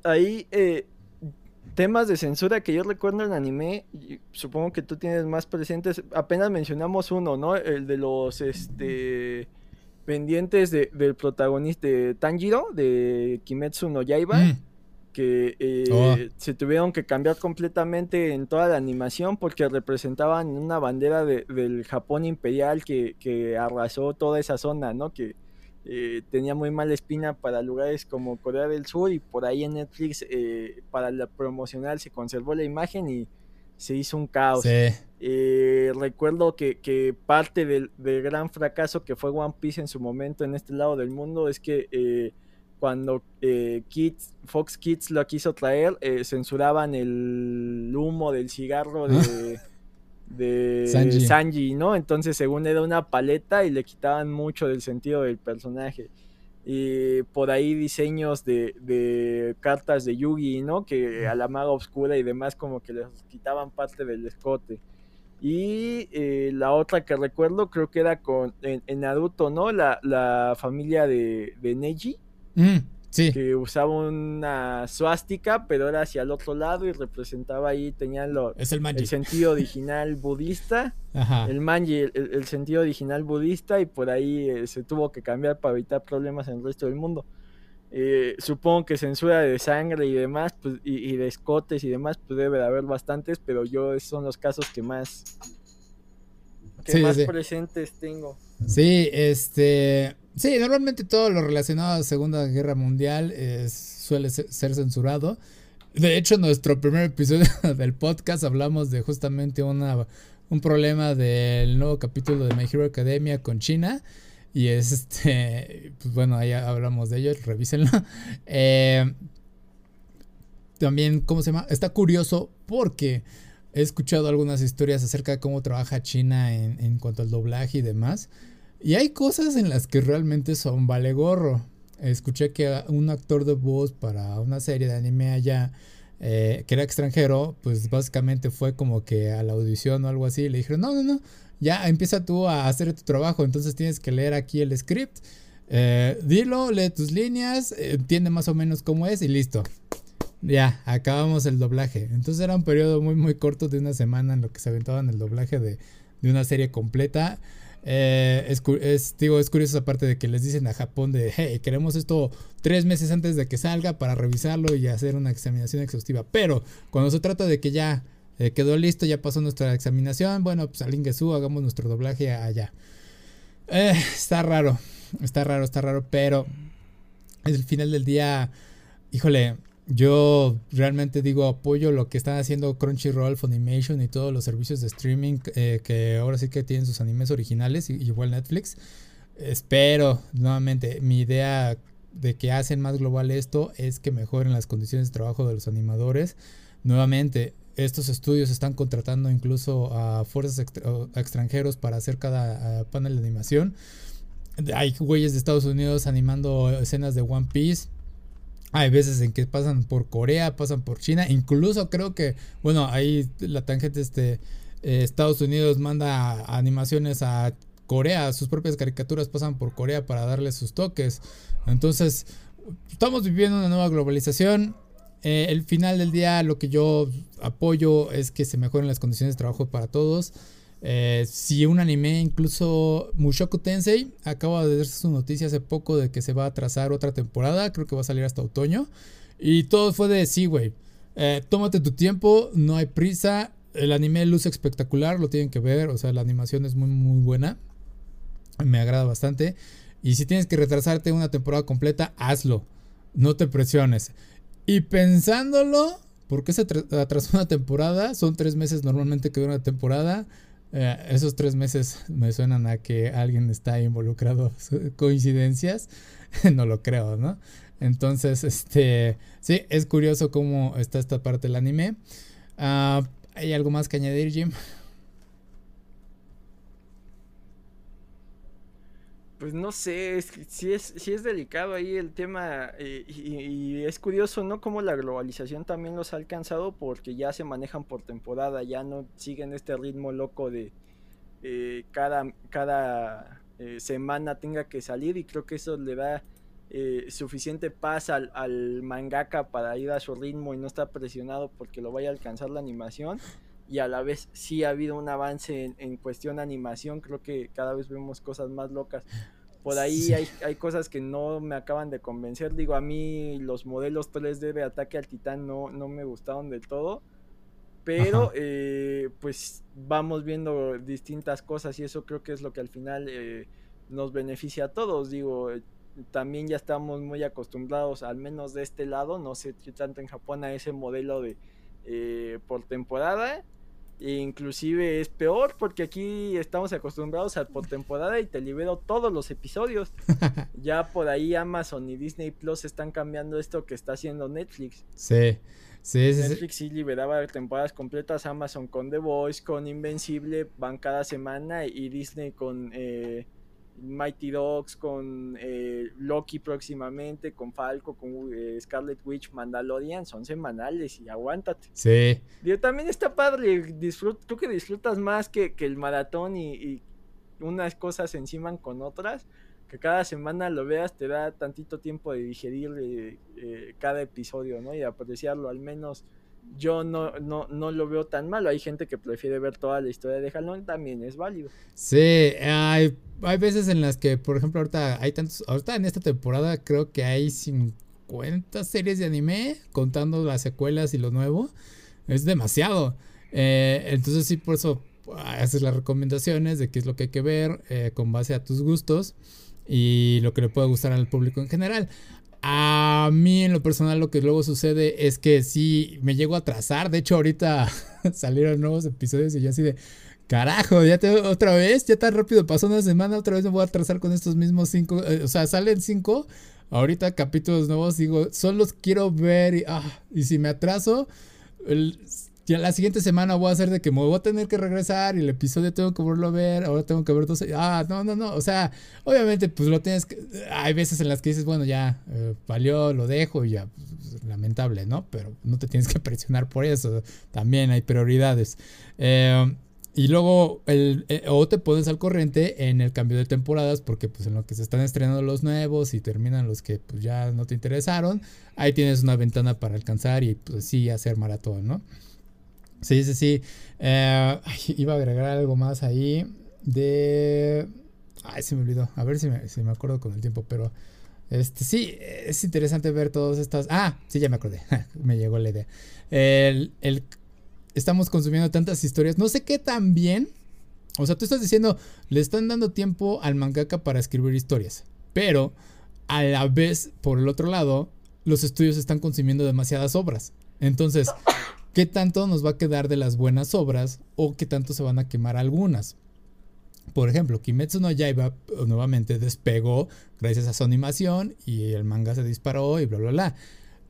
ahí eh, temas de censura que yo recuerdo en anime, supongo que tú tienes más presentes, apenas mencionamos uno, ¿no? El de los este pendientes del protagonista de Tanjiro, de Kimetsu no Yaiba. Mm. que eh, oh. se tuvieron que cambiar completamente en toda la animación porque representaban una bandera del Japón imperial que, que arrasó toda esa zona, ¿no? Que, eh, tenía muy mala espina para lugares como Corea del Sur y por ahí en Netflix eh, para la promocional se conservó la imagen y se hizo un caos. Eh, recuerdo que, parte del, gran fracaso que fue One Piece en su momento en este lado del mundo es que cuando Kids, Fox Kids lo quiso traer, censuraban el humo del cigarro de... de Sanji. ¿no? Entonces, según era una paleta y le quitaban mucho del sentido del personaje. Y por ahí diseños de, cartas de Yugi, ¿no? Que a la maga oscura y demás como que les quitaban parte del escote. Y eh, la otra que recuerdo creo que era con en, Naruto, ¿no? La, la familia de, de Neji. Mm. Que usaba una suástica, pero era hacia el otro lado y representaba ahí, tenían lo, es el, sentido original budista. El manji, el, sentido original budista, y por ahí eh, se tuvo que cambiar para evitar problemas en el resto del mundo. Eh, supongo que censura de sangre y demás, pues, y, de escotes y demás, pues debe de haber bastantes, pero yo esos son los casos que más, que más presentes tengo. Sí, este. Sí, normalmente todo lo relacionado a la Segunda Guerra Mundial suele ser, censurado. De hecho, en nuestro primer episodio del podcast hablamos de justamente un problema del nuevo capítulo de My Hero Academia con China. Y este, pues bueno, ahí hablamos de ello, revísenlo. Eh, también, ¿cómo se llama? Está curioso porque he escuchado algunas historias acerca de cómo trabaja China en cuanto al doblaje y demás. Y hay cosas en las que realmente son vale gorro. Escuché que un actor de voz para una serie de anime allá, eh, que era extranjero, pues básicamente fue como que a la audición o algo así, le dijeron, no, no, no, ya empieza tú a hacer tu trabajo, entonces tienes que leer aquí el script, eh, dilo, lee tus líneas, entiende más o menos cómo es y listo. Ya, acabamos el doblaje. Entonces era un periodo muy, muy corto de una semana en lo que se aventaban el doblaje de, de una serie completa. Eh, es, digo, es curioso esa parte de que les dicen a Japón de, hey, queremos esto tres meses antes de que salga para revisarlo y hacer una examinación exhaustiva. Pero cuando se trata de que ya eh, quedó listo, ya pasó nuestra examinación, bueno, pues al Ingesu hagamos nuestro doblaje allá. Eh, está raro, está raro, está raro, pero es el final del día, híjole, yo realmente digo apoyo lo que están haciendo Crunchyroll, Funimation y todos los servicios de streaming eh, que ahora sí que tienen sus animes originales, igual Netflix. Espero, nuevamente, mi idea de que hacen más global esto es que mejoren las condiciones de trabajo de los animadores. Nuevamente, estos estudios están contratando incluso a fuerzas extranjeros para hacer cada panel de animación. Hay güeyes de Estados Unidos animando escenas de One Piece Hay veces en que pasan por Corea, pasan por China, incluso creo que, bueno, ahí la tangente este eh, Estados Unidos manda animaciones a Corea, sus propias caricaturas pasan por Corea para darle sus toques. Entonces, estamos viviendo una nueva globalización. Eh, el final del día, lo que yo apoyo es que se mejoren las condiciones de trabajo para todos. Eh, si un anime, incluso Mushoku Tensei, acaba de dar su noticia hace poco de que se va a trazar otra temporada, creo que va a salir hasta otoño. Y todo fue de sí, güey. Eh, tómate tu tiempo, no hay prisa. El anime luce espectacular, lo tienen que ver. O sea, la animación es muy, muy buena. Me agrada bastante. Y si tienes que retrasarte una temporada completa, hazlo. No te presiones. Y pensándolo, ¿por qué se atrasó una temporada? Son tres meses normalmente que dura una temporada. Eh, esos tres meses me suenan a que alguien está involucrado. Coincidencias, no lo creo, ¿no? Entonces, este, sí, es curioso cómo está esta parte del anime. Ah, ¿Hay algo más que añadir, Jim? Pues no sé, si es, si es delicado ahí el tema eh, y, es curioso, ¿no? Cómo la globalización también los ha alcanzado porque ya se manejan por temporada, ya no siguen este ritmo loco de eh, cada, cada eh, semana tenga que salir y creo que eso le da suficiente paz al, al mangaka para ir a su ritmo y no estar presionado porque lo vaya a alcanzar la animación y a la vez sí ha habido un avance en, cuestión de animación, creo que cada vez vemos cosas más locas. Por ahí hay, hay, cosas que no me acaban de convencer, digo, a mí los modelos 3D de ataque al titán no, no me gustaron del todo, pero eh, pues vamos viendo distintas cosas y eso creo que es lo que al final eh, nos beneficia a todos, digo, también ya estamos muy acostumbrados, al menos de este lado, no sé tanto en Japón, a ese modelo de eh, por temporada inclusive es peor porque aquí estamos acostumbrados a por temporada y te libero todos los episodios. ya por ahí Amazon y Disney Plus están cambiando esto que está haciendo Netflix. Sí. Sí, sí, Netflix sí liberaba temporadas completas, Amazon con The Voice, con Invencible, van cada semana y Disney con eh, Mighty Dogs, con eh, Loki próximamente, con Falco, con eh, Scarlet Witch, Mandalorian, son semanales y aguántate. Sí. también está padre, tú que disfrutas más que, el maratón y, unas cosas encima con otras, que cada semana lo veas te da tantito tiempo de digerir eh, cada episodio, ¿no? Y apreciarlo, al menos yo no, no, no lo veo tan malo. Hay gente que prefiere ver toda la historia de Halloween, también es válido. Sí, hay, hay veces en las que, por ejemplo, ahorita hay tantos, ahorita en esta temporada creo que hay 50 series de anime, contando las secuelas y lo nuevo. Es demasiado. Eh, entonces sí, por eso haces las recomendaciones de qué es lo que hay que ver eh, con base a tus gustos y lo que le puede gustar al público en general. A mí en lo personal lo que luego sucede es que sí me llego a atrasar. De hecho ahorita salieron nuevos episodios y yo así de... Carajo, ya te, otra vez, ya tan rápido pasó una semana, otra vez me voy a atrasar con estos mismos cinco, eh, o sea, salen cinco, ahorita capítulos nuevos, digo, solo los quiero ver y, ah, y si me atraso, el, ya la siguiente semana voy a hacer de que me voy a tener que regresar y el episodio tengo que volverlo a ver, ahora tengo que ver dos. Ah, no, no, no. O sea, obviamente, pues lo tienes que. Hay veces en las que dices, bueno, ya eh, valió, lo dejo y ya, pues, lamentable, ¿no? Pero no te tienes que presionar por eso. También hay prioridades. Eh, y luego, el, eh, o te pones al corriente en el cambio de temporadas, porque pues en lo que se están estrenando los nuevos y terminan los que pues ya no te interesaron, ahí tienes una ventana para alcanzar y pues sí hacer maratón, ¿no? Sí, sí, sí. Eh, iba a agregar algo más ahí de... Ay, se me olvidó. A ver si me, si me acuerdo con el tiempo, pero... Este, sí, es interesante ver todas estas... Ah, sí, ya me acordé. me llegó la idea. El, el, estamos consumiendo tantas historias. No sé qué tan bien. O sea, tú estás diciendo, le están dando tiempo al mangaka para escribir historias. Pero a la vez, por el otro lado, los estudios están consumiendo demasiadas obras. Entonces, qué tanto nos va a quedar de las buenas obras o qué tanto se van a quemar algunas. Por ejemplo, Kimetsu no Yaiba eh, nuevamente despegó gracias a su animación y el manga se disparó y bla bla bla.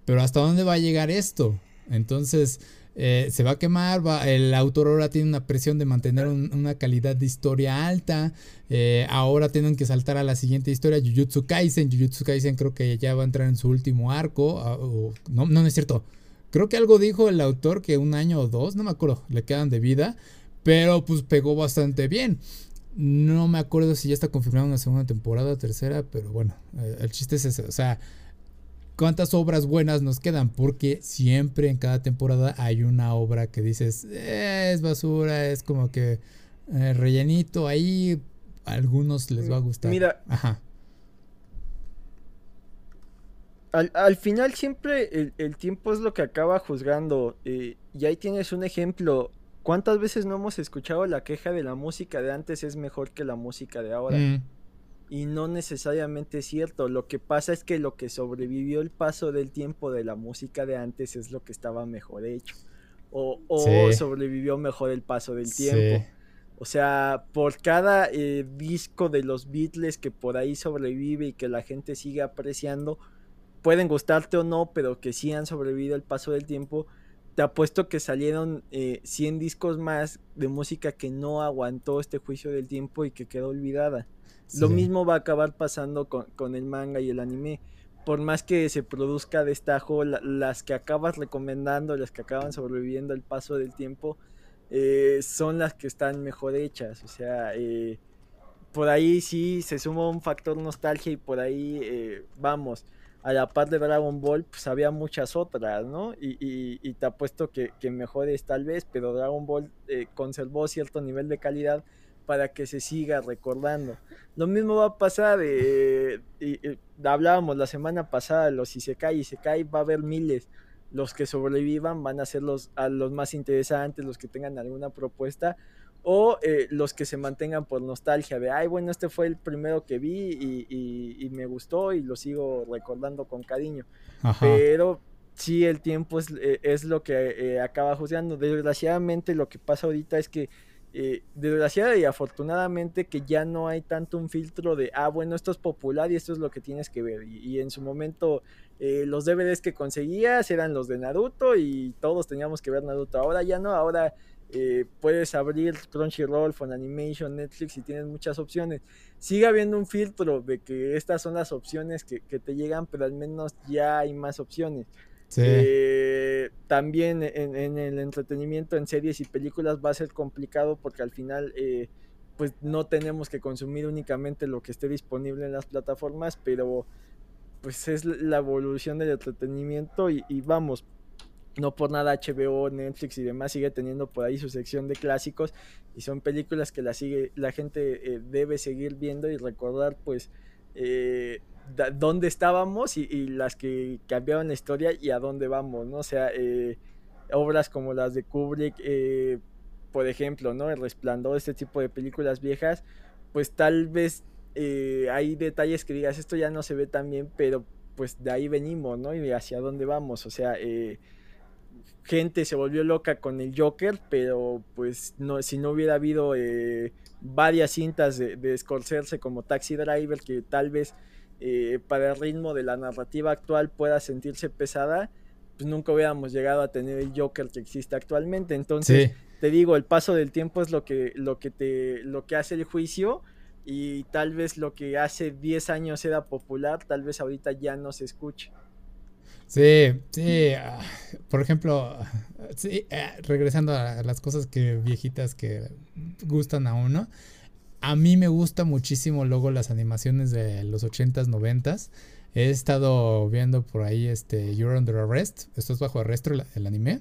Pero ¿hasta dónde va a llegar esto? Entonces, eh, se va a quemar, va, el autor ahora tiene una presión de mantener una calidad de historia alta, eh, ahora tienen que saltar a la siguiente historia, Jujutsu Kaisen, Jujutsu Kaisen creo que ya va a entrar en su último arco, ah, no, no, es cierto, creo que algo dijo el autor que un año o dos, no me acuerdo, le quedan de vida, pero pues pegó bastante bien. No me acuerdo si ya está confirmada una segunda temporada, tercera, pero bueno, eh, el chiste es ese, o sea, cuántas obras buenas nos quedan, porque siempre en cada temporada hay una obra que dices, eh, es basura, es como que eh, rellenito ahí, a algunos les va a gustar. Mira, Ajá. Al, final siempre el, tiempo es lo que acaba juzgando. Eh, y ahí tienes un ejemplo. ¿Cuántas veces no hemos escuchado la queja de la música de antes es mejor que la música de ahora? Mm y no necesariamente es cierto. Lo que pasa es que lo que sobrevivió el paso del tiempo de la música de antes es lo que estaba mejor hecho. O, sobrevivió mejor el paso del tiempo. O sea, por cada eh, disco de los Beatles que por ahí sobrevive y que la gente sigue apreciando, pueden gustarte o no, pero que sí han sobrevivido el paso del tiempo, te apuesto que salieron 100 eh, discos más de música que no aguantó este juicio del tiempo y que quedó olvidada. Lo mismo va a acabar pasando con, el manga y el anime. Por más que se produzca destajo, las que acabas recomendando, las que acaban sobreviviendo el paso del tiempo, eh, son las que están mejor hechas. O sea, eh, por ahí sí se suma un factor nostalgia y por ahí eh, vamos. A la par de Dragon Ball, pues había muchas otras, ¿no? Y, y, te apuesto que, que mejores tal vez, pero Dragon Ball conservó cierto nivel de calidad para que se siga recordando. Lo mismo va a pasar, eh, hablábamos la semana pasada, los Isekai, Isekai va a haber miles. Los que sobrevivan van a ser los, a los más interesantes, los que tengan alguna propuesta, o eh, los que se mantengan por nostalgia de, ay, bueno, este fue el primero que vi y, me gustó y lo sigo recordando con cariño. Pero sí, el tiempo es, eh, es lo que acaba juzgando. Desgraciadamente lo que pasa ahorita es que eh, desgraciadamente y afortunadamente que ya no hay tanto un filtro de, ah, bueno, esto es popular y esto es lo que tienes que ver. Y, en su momento eh, los DVDs que conseguías eran los de Naruto y todos teníamos que ver Naruto. Ahora ya no, ahora eh, puedes abrir Crunchyroll, Animation, Netflix y tienes muchas opciones. Sigue habiendo un filtro de que estas son las opciones que, que te llegan, pero al menos ya hay más opciones. Eh, también en, el entretenimiento en series y películas va a ser complicado porque al final eh, pues no tenemos que consumir únicamente lo que esté disponible en las plataformas, pero pues es la evolución del entretenimiento y, vamos, no por nada HBO, Netflix y demás sigue teniendo por ahí su sección de clásicos y son películas que la sigue la gente eh, debe seguir viendo y recordar pues eh, dónde estábamos y, las que cambiaron la historia y a dónde vamos, ¿no? O sea, eh, obras como las de Kubrick, eh, por ejemplo, ¿no? El Resplandor, este tipo de películas viejas, pues tal vez eh, hay detalles que digas, esto ya no se ve tan bien, pero pues de ahí venimos, ¿no? Y hacia dónde vamos, o sea, gente se volvió loca con el Joker, pero pues no, si no hubiera habido varias cintas de, de Scorsese como Taxi Driver, que tal vez eh, para el ritmo de la narrativa actual pueda sentirse pesada, pues nunca hubiéramos llegado a tener el Joker que existe actualmente. Entonces, te digo, el paso del tiempo es lo que, lo que te, lo que hace el juicio y tal vez lo que hace 10 años era popular, tal vez ahorita ya no se escuche. Sí, sí, ah, por ejemplo, sí, eh, regresando a las cosas que viejitas que gustan a uno, a mí me gusta muchísimo luego las animaciones de los 80s, 90s. He estado viendo por ahí este You're Under Arrest. Esto es bajo arresto el, anime.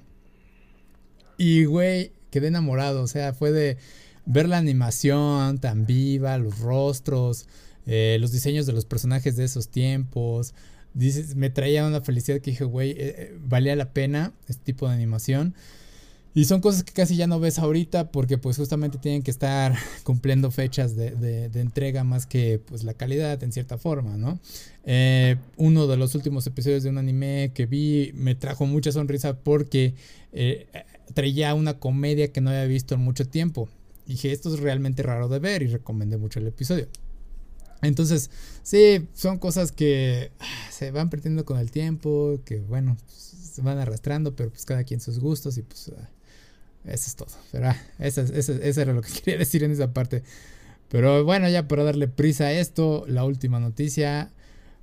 Y güey, quedé enamorado. O sea, fue de ver la animación tan viva, los rostros, eh, los diseños de los personajes de esos tiempos. Dices, me traía una felicidad que dije, güey, eh, eh, valía la pena este tipo de animación. Y son cosas que casi ya no ves ahorita porque pues justamente tienen que estar cumpliendo fechas de, entrega más que pues la calidad en cierta forma, ¿no? Eh, uno de los últimos episodios de un anime que vi me trajo mucha sonrisa porque eh, traía una comedia que no había visto en mucho tiempo. Dije, esto es realmente raro de ver y recomendé mucho el episodio. Entonces, sí, son cosas que ah, se van perdiendo con el tiempo, que bueno, pues, se van arrastrando, pero pues cada quien sus gustos y pues ah, eso es todo. Pero ah, eso, era lo que quería decir en esa parte. Pero bueno, ya para darle prisa a esto, la última noticia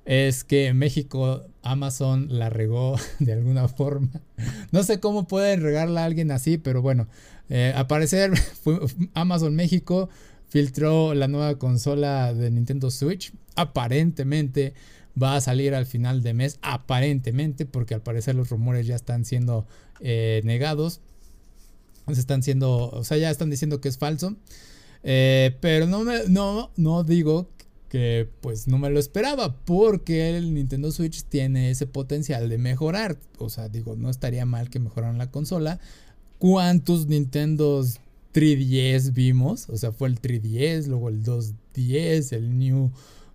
es que en México Amazon la regó de alguna forma. No sé cómo puede regarla a alguien así, pero bueno, eh, Amazon México filtró la nueva consola de Nintendo Switch. Aparentemente va a salir al final de mes. Aparentemente, porque al parecer los rumores ya están siendo eh, negados. Se están siendo, o sea, ya están diciendo que es falso. Eh, pero no, me, no, no digo que pues no me lo esperaba porque el Nintendo Switch tiene ese potencial de mejorar. O sea, digo, no estaría mal que mejoraran la consola. ¿Cuántos Nintendos 3DS vimos? O sea, fue el 3DS, luego el 2DS, el New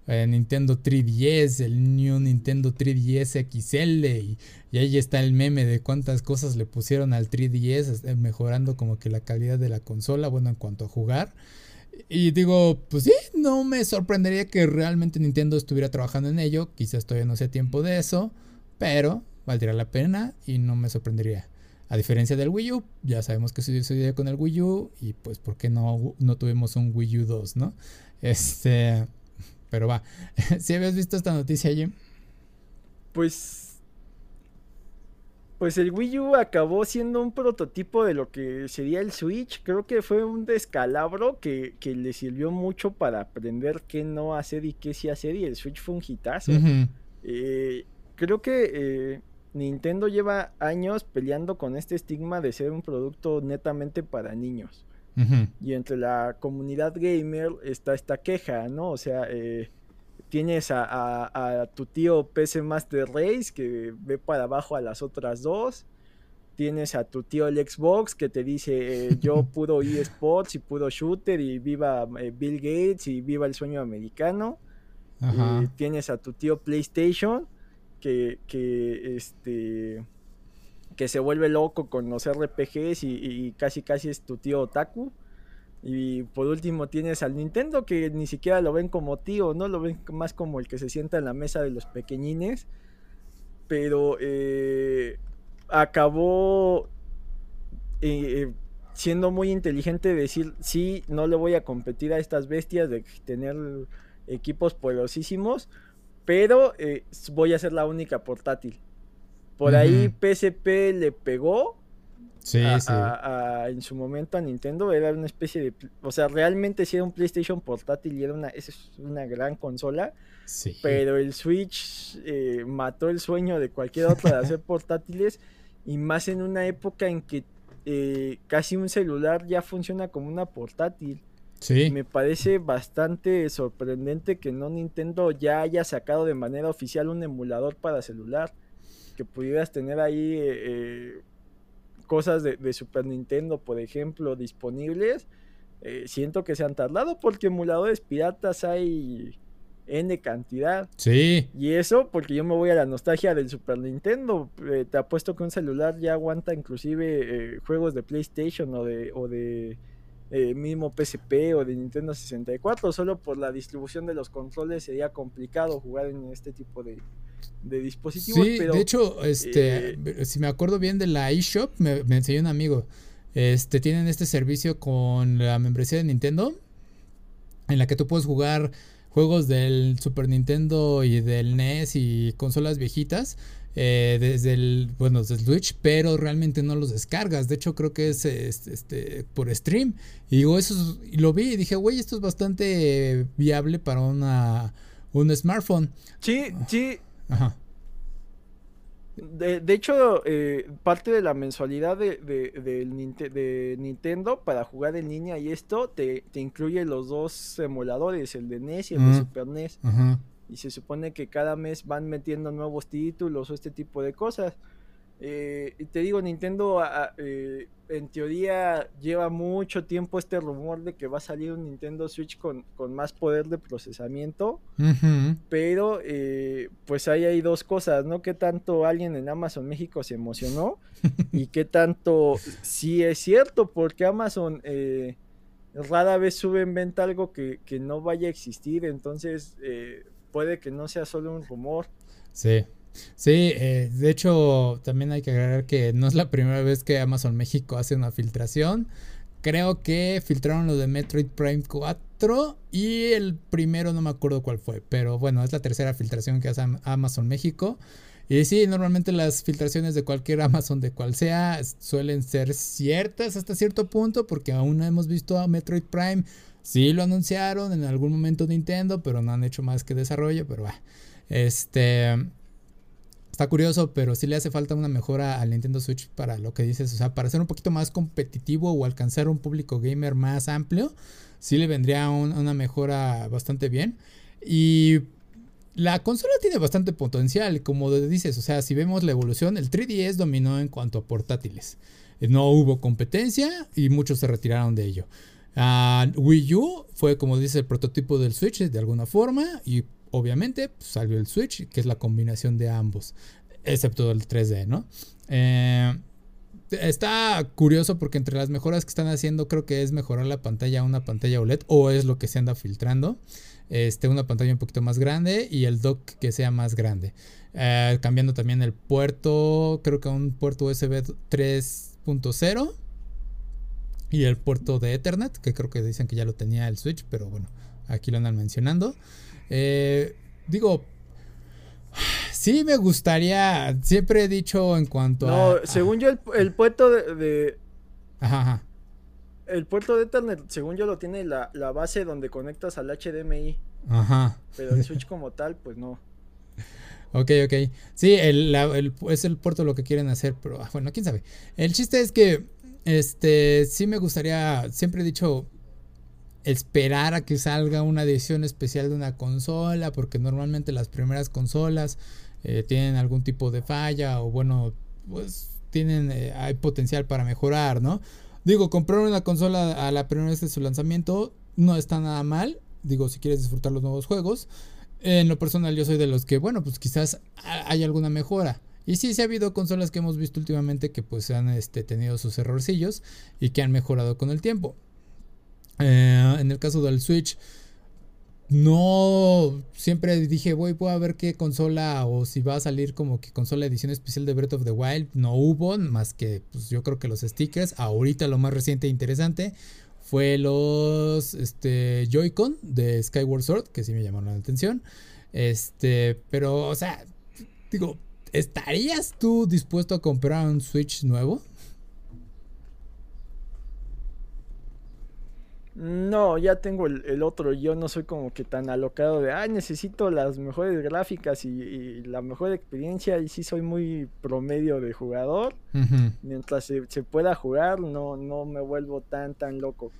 eh, Nintendo 3DS, el New Nintendo 3DS XL y, ahí está el meme de cuántas cosas le pusieron al 3DS, eh, mejorando como que la calidad de la consola, bueno, en cuanto a jugar. Y digo, pues sí, no me sorprendería que realmente Nintendo estuviera trabajando en ello, quizás todavía no sea tiempo de eso, pero valdría la pena y no me sorprendería. A diferencia del Wii U, ya sabemos que sucedió con el Wii U y pues por qué no, no tuvimos un Wii U 2, ¿no? Este, pero va. ¿Si habías visto esta noticia, Jim? Pues. Pues el Wii U acabó siendo un prototipo de lo que sería el Switch. Creo que fue un descalabro que, le sirvió mucho para aprender qué no hacer y qué sí hacer. Y el Switch fue un hitazo. Eh, creo que eh, Nintendo lleva años peleando con este estigma de ser un producto netamente para niños. Y entre la comunidad gamer está esta queja, ¿no? O sea, eh, tienes a, tu tío PC Master Race que ve para abajo a las otras dos. Tienes a tu tío el Xbox que te dice eh, yo puro eSports y puro shooter y viva eh, Bill Gates y viva el sueño americano. tienes a tu tío PlayStation que, este que se vuelve loco con los RPGs y, casi casi es tu tío otaku. Y por último tienes al Nintendo que ni siquiera lo ven como tío, ¿no? Lo ven más como el que se sienta en la mesa de los pequeñines. Pero eh, acabó eh, siendo muy inteligente decir, sí, no le voy a competir a estas bestias de tener equipos poderosísimos, pero voy a ser la única portátil. Por ahí PSP le pegó. Sí, sí. en su momento a Nintendo era una especie de. O sea, realmente sí era un PlayStation portátil y era una, es una gran consola. Sí. Pero el Switch eh, mató el sueño de cualquier otro de hacer portátiles. y más en una época en que eh, casi un celular ya funciona como una portátil. Sí. Me parece bastante sorprendente que no Nintendo ya haya sacado de manera oficial un emulador para celular que pudieras tener ahí eh, eh, cosas de, Super Nintendo, por ejemplo, disponibles, eh, siento que se han tardado porque emuladores piratas hay N cantidad. Sí. Y eso porque yo me voy a la nostalgia del Super Nintendo. te apuesto que un celular ya aguanta inclusive juegos de PlayStation o de, o de mismo PSP o de Nintendo 64. Solo por la distribución de los controles sería complicado jugar en este tipo de, de dispositivos. Sí, de hecho, este, eh, si me acuerdo bien de la eShop, me, me, enseñó un amigo. Este, tienen este servicio con la membresía de Nintendo, en la que tú puedes jugar juegos del Super Nintendo y del NES y consolas viejitas. Eh, desde el bueno desde Switch pero realmente no los descargas. De hecho creo que es este, este por stream. Y digo eso y lo vi y dije güey esto es bastante viable para una un smartphone sí sí. De, de, hecho, eh, parte de la mensualidad de, de, Nintendo para jugar en línea y esto te, te, incluye los dos emuladores, el de NES y el de Super NES. Y se supone que cada mes van metiendo nuevos títulos o este tipo de cosas. Eh, y te digo, Nintendo eh, en teoría lleva mucho tiempo este rumor de que va a salir un Nintendo Switch con, más poder de procesamiento. Pero eh, pues ahí hay dos cosas, ¿no? ¿Qué tanto alguien en Amazon México se emocionó? y qué tanto sí es cierto, porque Amazon rara vez sube en venta algo que, no vaya a existir, entonces puede que no sea solo un rumor. Sí. Sí, eh, de hecho también hay que agregar que no es la primera vez que Amazon México hace una filtración. Creo que filtraron lo de Metroid Prime 4 y el primero no me acuerdo cuál fue, pero bueno, es la tercera filtración que hace Amazon México. Y sí, normalmente las filtraciones de cualquier Amazon, de cual sea, suelen ser ciertas hasta cierto punto, porque aún no hemos visto a Metroid Prime. Sí lo anunciaron en algún momento Nintendo, pero no han hecho más que desarrollo, pero va. Este. Está curioso, pero sí le hace falta una mejora al Nintendo Switch para lo que dices, o sea, para ser un poquito más competitivo o alcanzar un público gamer más amplio, sí le vendría una mejora bastante bien. Y la consola tiene bastante potencial, como dices, o sea, si vemos la evolución, el 3DS dominó en cuanto a portátiles. No hubo competencia y muchos se retiraron de ello. Ah, Wii U fue, como dice, el prototipo del Switch de alguna forma y obviamente pues, salió el Switch, que es la combinación de ambos, excepto el 3D, ¿no? Eh, está curioso porque entre las mejoras que están haciendo creo que es mejorar la pantalla a una pantalla OLED o es lo que se anda filtrando este, una pantalla un poquito más grande y el dock que sea más grande. Eh, cambiando también el puerto, creo que a un puerto USB 3.0 y el puerto de Ethernet, que creo que dicen que ya lo tenía el Switch, pero bueno, aquí lo andan mencionando. Eh, digo, sí me gustaría, siempre he dicho en cuanto a... No, según yo el, puerto de... Ajá, ajá el puerto de Ethernet, según yo, lo tiene la, base donde conectas al HDMI. Ajá. Pero el Switch como tal, pues no. Ok, ok. Sí, el, es el puerto lo que quieren hacer, pero ah, bueno, quién sabe. El chiste es que, este, sí me gustaría, siempre he dicho, esperar a que salga una edición especial de una consola, porque normalmente las primeras consolas eh, tienen algún tipo de falla o bueno, pues tienen, eh, hay potencial para mejorar, ¿no? Digo, comprar una consola a la primera vez de su lanzamiento no está nada mal. Digo, si quieres disfrutar los nuevos juegos. En lo personal, yo soy de los que, bueno, pues quizás hay alguna mejora. Y sí, sí ha habido consolas que hemos visto últimamente que pues han este, tenido sus errorcillos y que han mejorado con el tiempo. Eh, en el caso del Switch, no siempre dije, voy, voy a ver qué consola o si va a salir como que consola edición especial de Breath of the Wild. No hubo, más que pues yo creo que los stickers. Ahorita lo más reciente e interesante fue los este, Joy-Con de Skyward Sword, que sí me llamaron la atención. Este, pero, o sea, digo, ¿estarías tú dispuesto a comprar un Switch nuevo? No, ya tengo el, otro. Yo no soy como que tan alocado de, ay, necesito las mejores gráficas y, la mejor experiencia. Y sí soy muy promedio de jugador. Mientras se, pueda jugar, no, no me vuelvo tan, tan loco.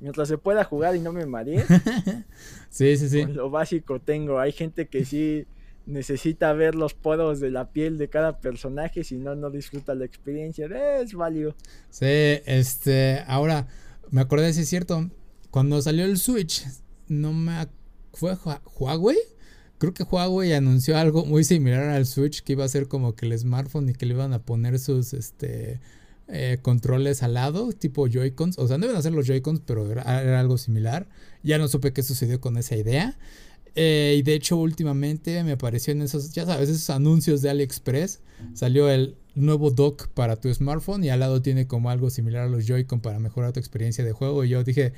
Mientras se pueda jugar y no me maree. sí, sí, sí. lo básico tengo. Hay gente que sí necesita ver los poros de la piel de cada personaje, si no, no disfruta la experiencia. Es válido. Sí, este, ahora me acordé, si es cierto, cuando salió el Switch, no me... ¿Fue Huawei? Creo que Huawei anunció algo muy similar al Switch que iba a ser como que el smartphone y que le iban a poner sus este, eh, controles al lado, tipo Joy-Cons. O sea, no iban a ser los Joy-Cons, pero era, algo similar. Ya no supe qué sucedió con esa idea. Eh, y de hecho, últimamente me apareció en esos, ya sabes, esos anuncios de AliExpress. Salió el nuevo dock para tu smartphone y al lado tiene como algo similar a los Joy-Con para mejorar tu experiencia de juego. Y yo dije,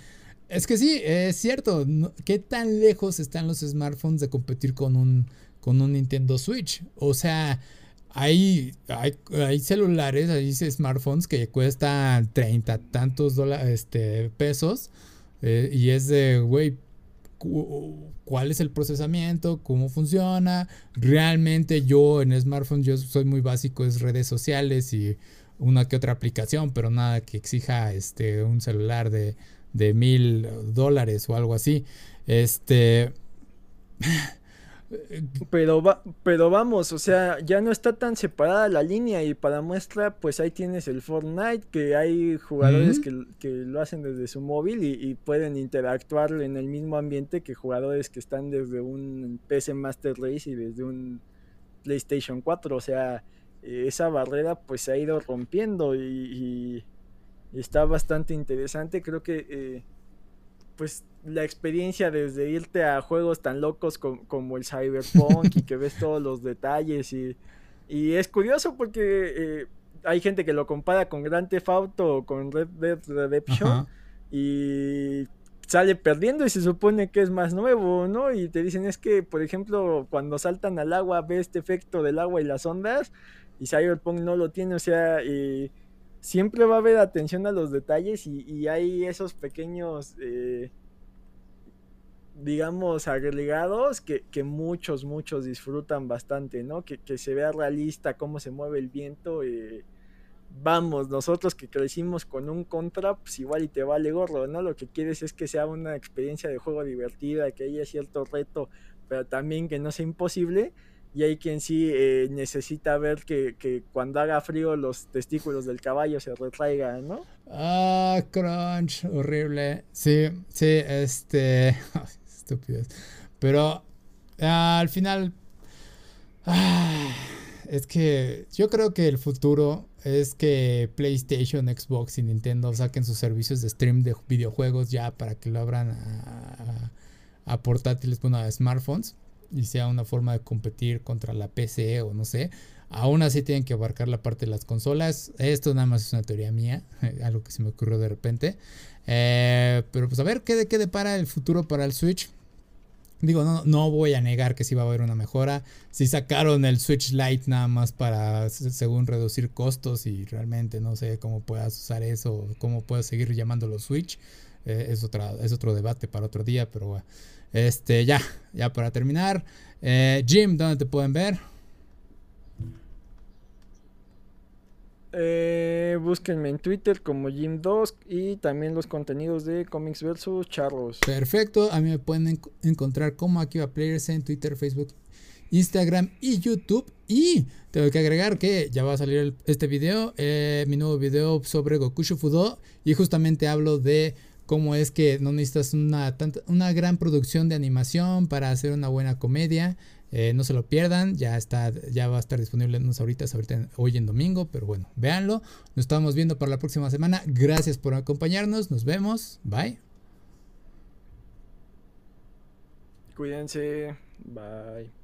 es que sí, es cierto. ¿Qué tan lejos están los smartphones de competir con un, con un Nintendo Switch? O sea, hay, hay, celulares, hay smartphones que cuestan 30 tantos dólares, este, pesos. Eh, y es de, güey, cuál es el procesamiento, cómo funciona. Realmente yo en smartphone yo soy muy básico, es redes sociales y una que otra aplicación, pero nada que exija este un celular de de mil dólares o algo así. Este. Pero, va, pero vamos, o sea, ya no está tan separada la línea y para muestra, pues ahí tienes el Fortnite, que hay jugadores que, lo hacen desde su móvil y, pueden interactuar en el mismo ambiente que jugadores que están desde un PC Master Race y desde un PlayStation 4, o sea, esa barrera pues se ha ido rompiendo y está bastante interesante. Creo que eh, pues la experiencia desde irte a juegos tan locos como el Cyberpunk y que ves todos los detalles y, y es curioso porque eh, hay gente que lo compara con Grand Theft Auto o con Red Dead Redemption y sale perdiendo y se supone que es más nuevo, ¿no? Y te dicen es que, por ejemplo, cuando saltan al agua ve este efecto del agua y las ondas y Cyberpunk no lo tiene, o sea, y siempre va a haber atención a los detalles y, hay esos pequeños, eh, digamos, agregados que, muchos, muchos disfrutan bastante, ¿no? Que, se vea realista cómo se mueve el viento. Eh, vamos, nosotros que crecimos con un contra, pues igual y te vale gorro, ¿no? Lo que quieres es que sea una experiencia de juego divertida, que haya cierto reto, pero también que no sea imposible y hay quien sí eh, necesita ver que, cuando haga frío los testículos del caballo se retraigan, ¿no? Ah, crunch, horrible. Sí, sí, este... Estúpidos. Pero ah, al final... Ah, es que yo creo que el futuro es que PlayStation, Xbox y Nintendo saquen sus servicios de stream de videojuegos ya para que lo abran a, a portátiles, bueno, a smartphones y sea una forma de competir contra la PC o no sé. Aún así tienen que abarcar la parte de las consolas. Esto nada más es una teoría mía, algo que se me ocurrió de repente. Eh, pero pues a ver qué, qué depara el futuro para el Switch. Digo, no, no voy a negar que sí va a haber una mejora. Si sacaron el Switch Lite nada más para, según, reducir costos y realmente no sé cómo puedas usar eso, cómo puedas seguir llamándolo Switch, eh, es, otra, es otro debate para otro día, pero bueno. Este, ya, ya para terminar. Eh, Jim, ¿dónde te pueden ver? Eh, búsquenme en Twitter como Jim2 y también los contenidos de Comics vs Charlos. Perfecto, a mí me pueden encontrar como Akiva Players en Twitter, Facebook, Instagram y YouTube. Y tengo que agregar que ya va a salir este video, eh, mi nuevo video sobre Goku Shufudo. Y justamente hablo de cómo es que no necesitas una, una gran producción de animación para hacer una buena comedia. Eh, no se lo pierdan, ya está, ya va a estar disponible en ahorita, ahorita hoy en domingo, pero bueno, véanlo. Nos estamos viendo para la próxima semana. Gracias por acompañarnos, nos vemos, bye. Cuídense, bye.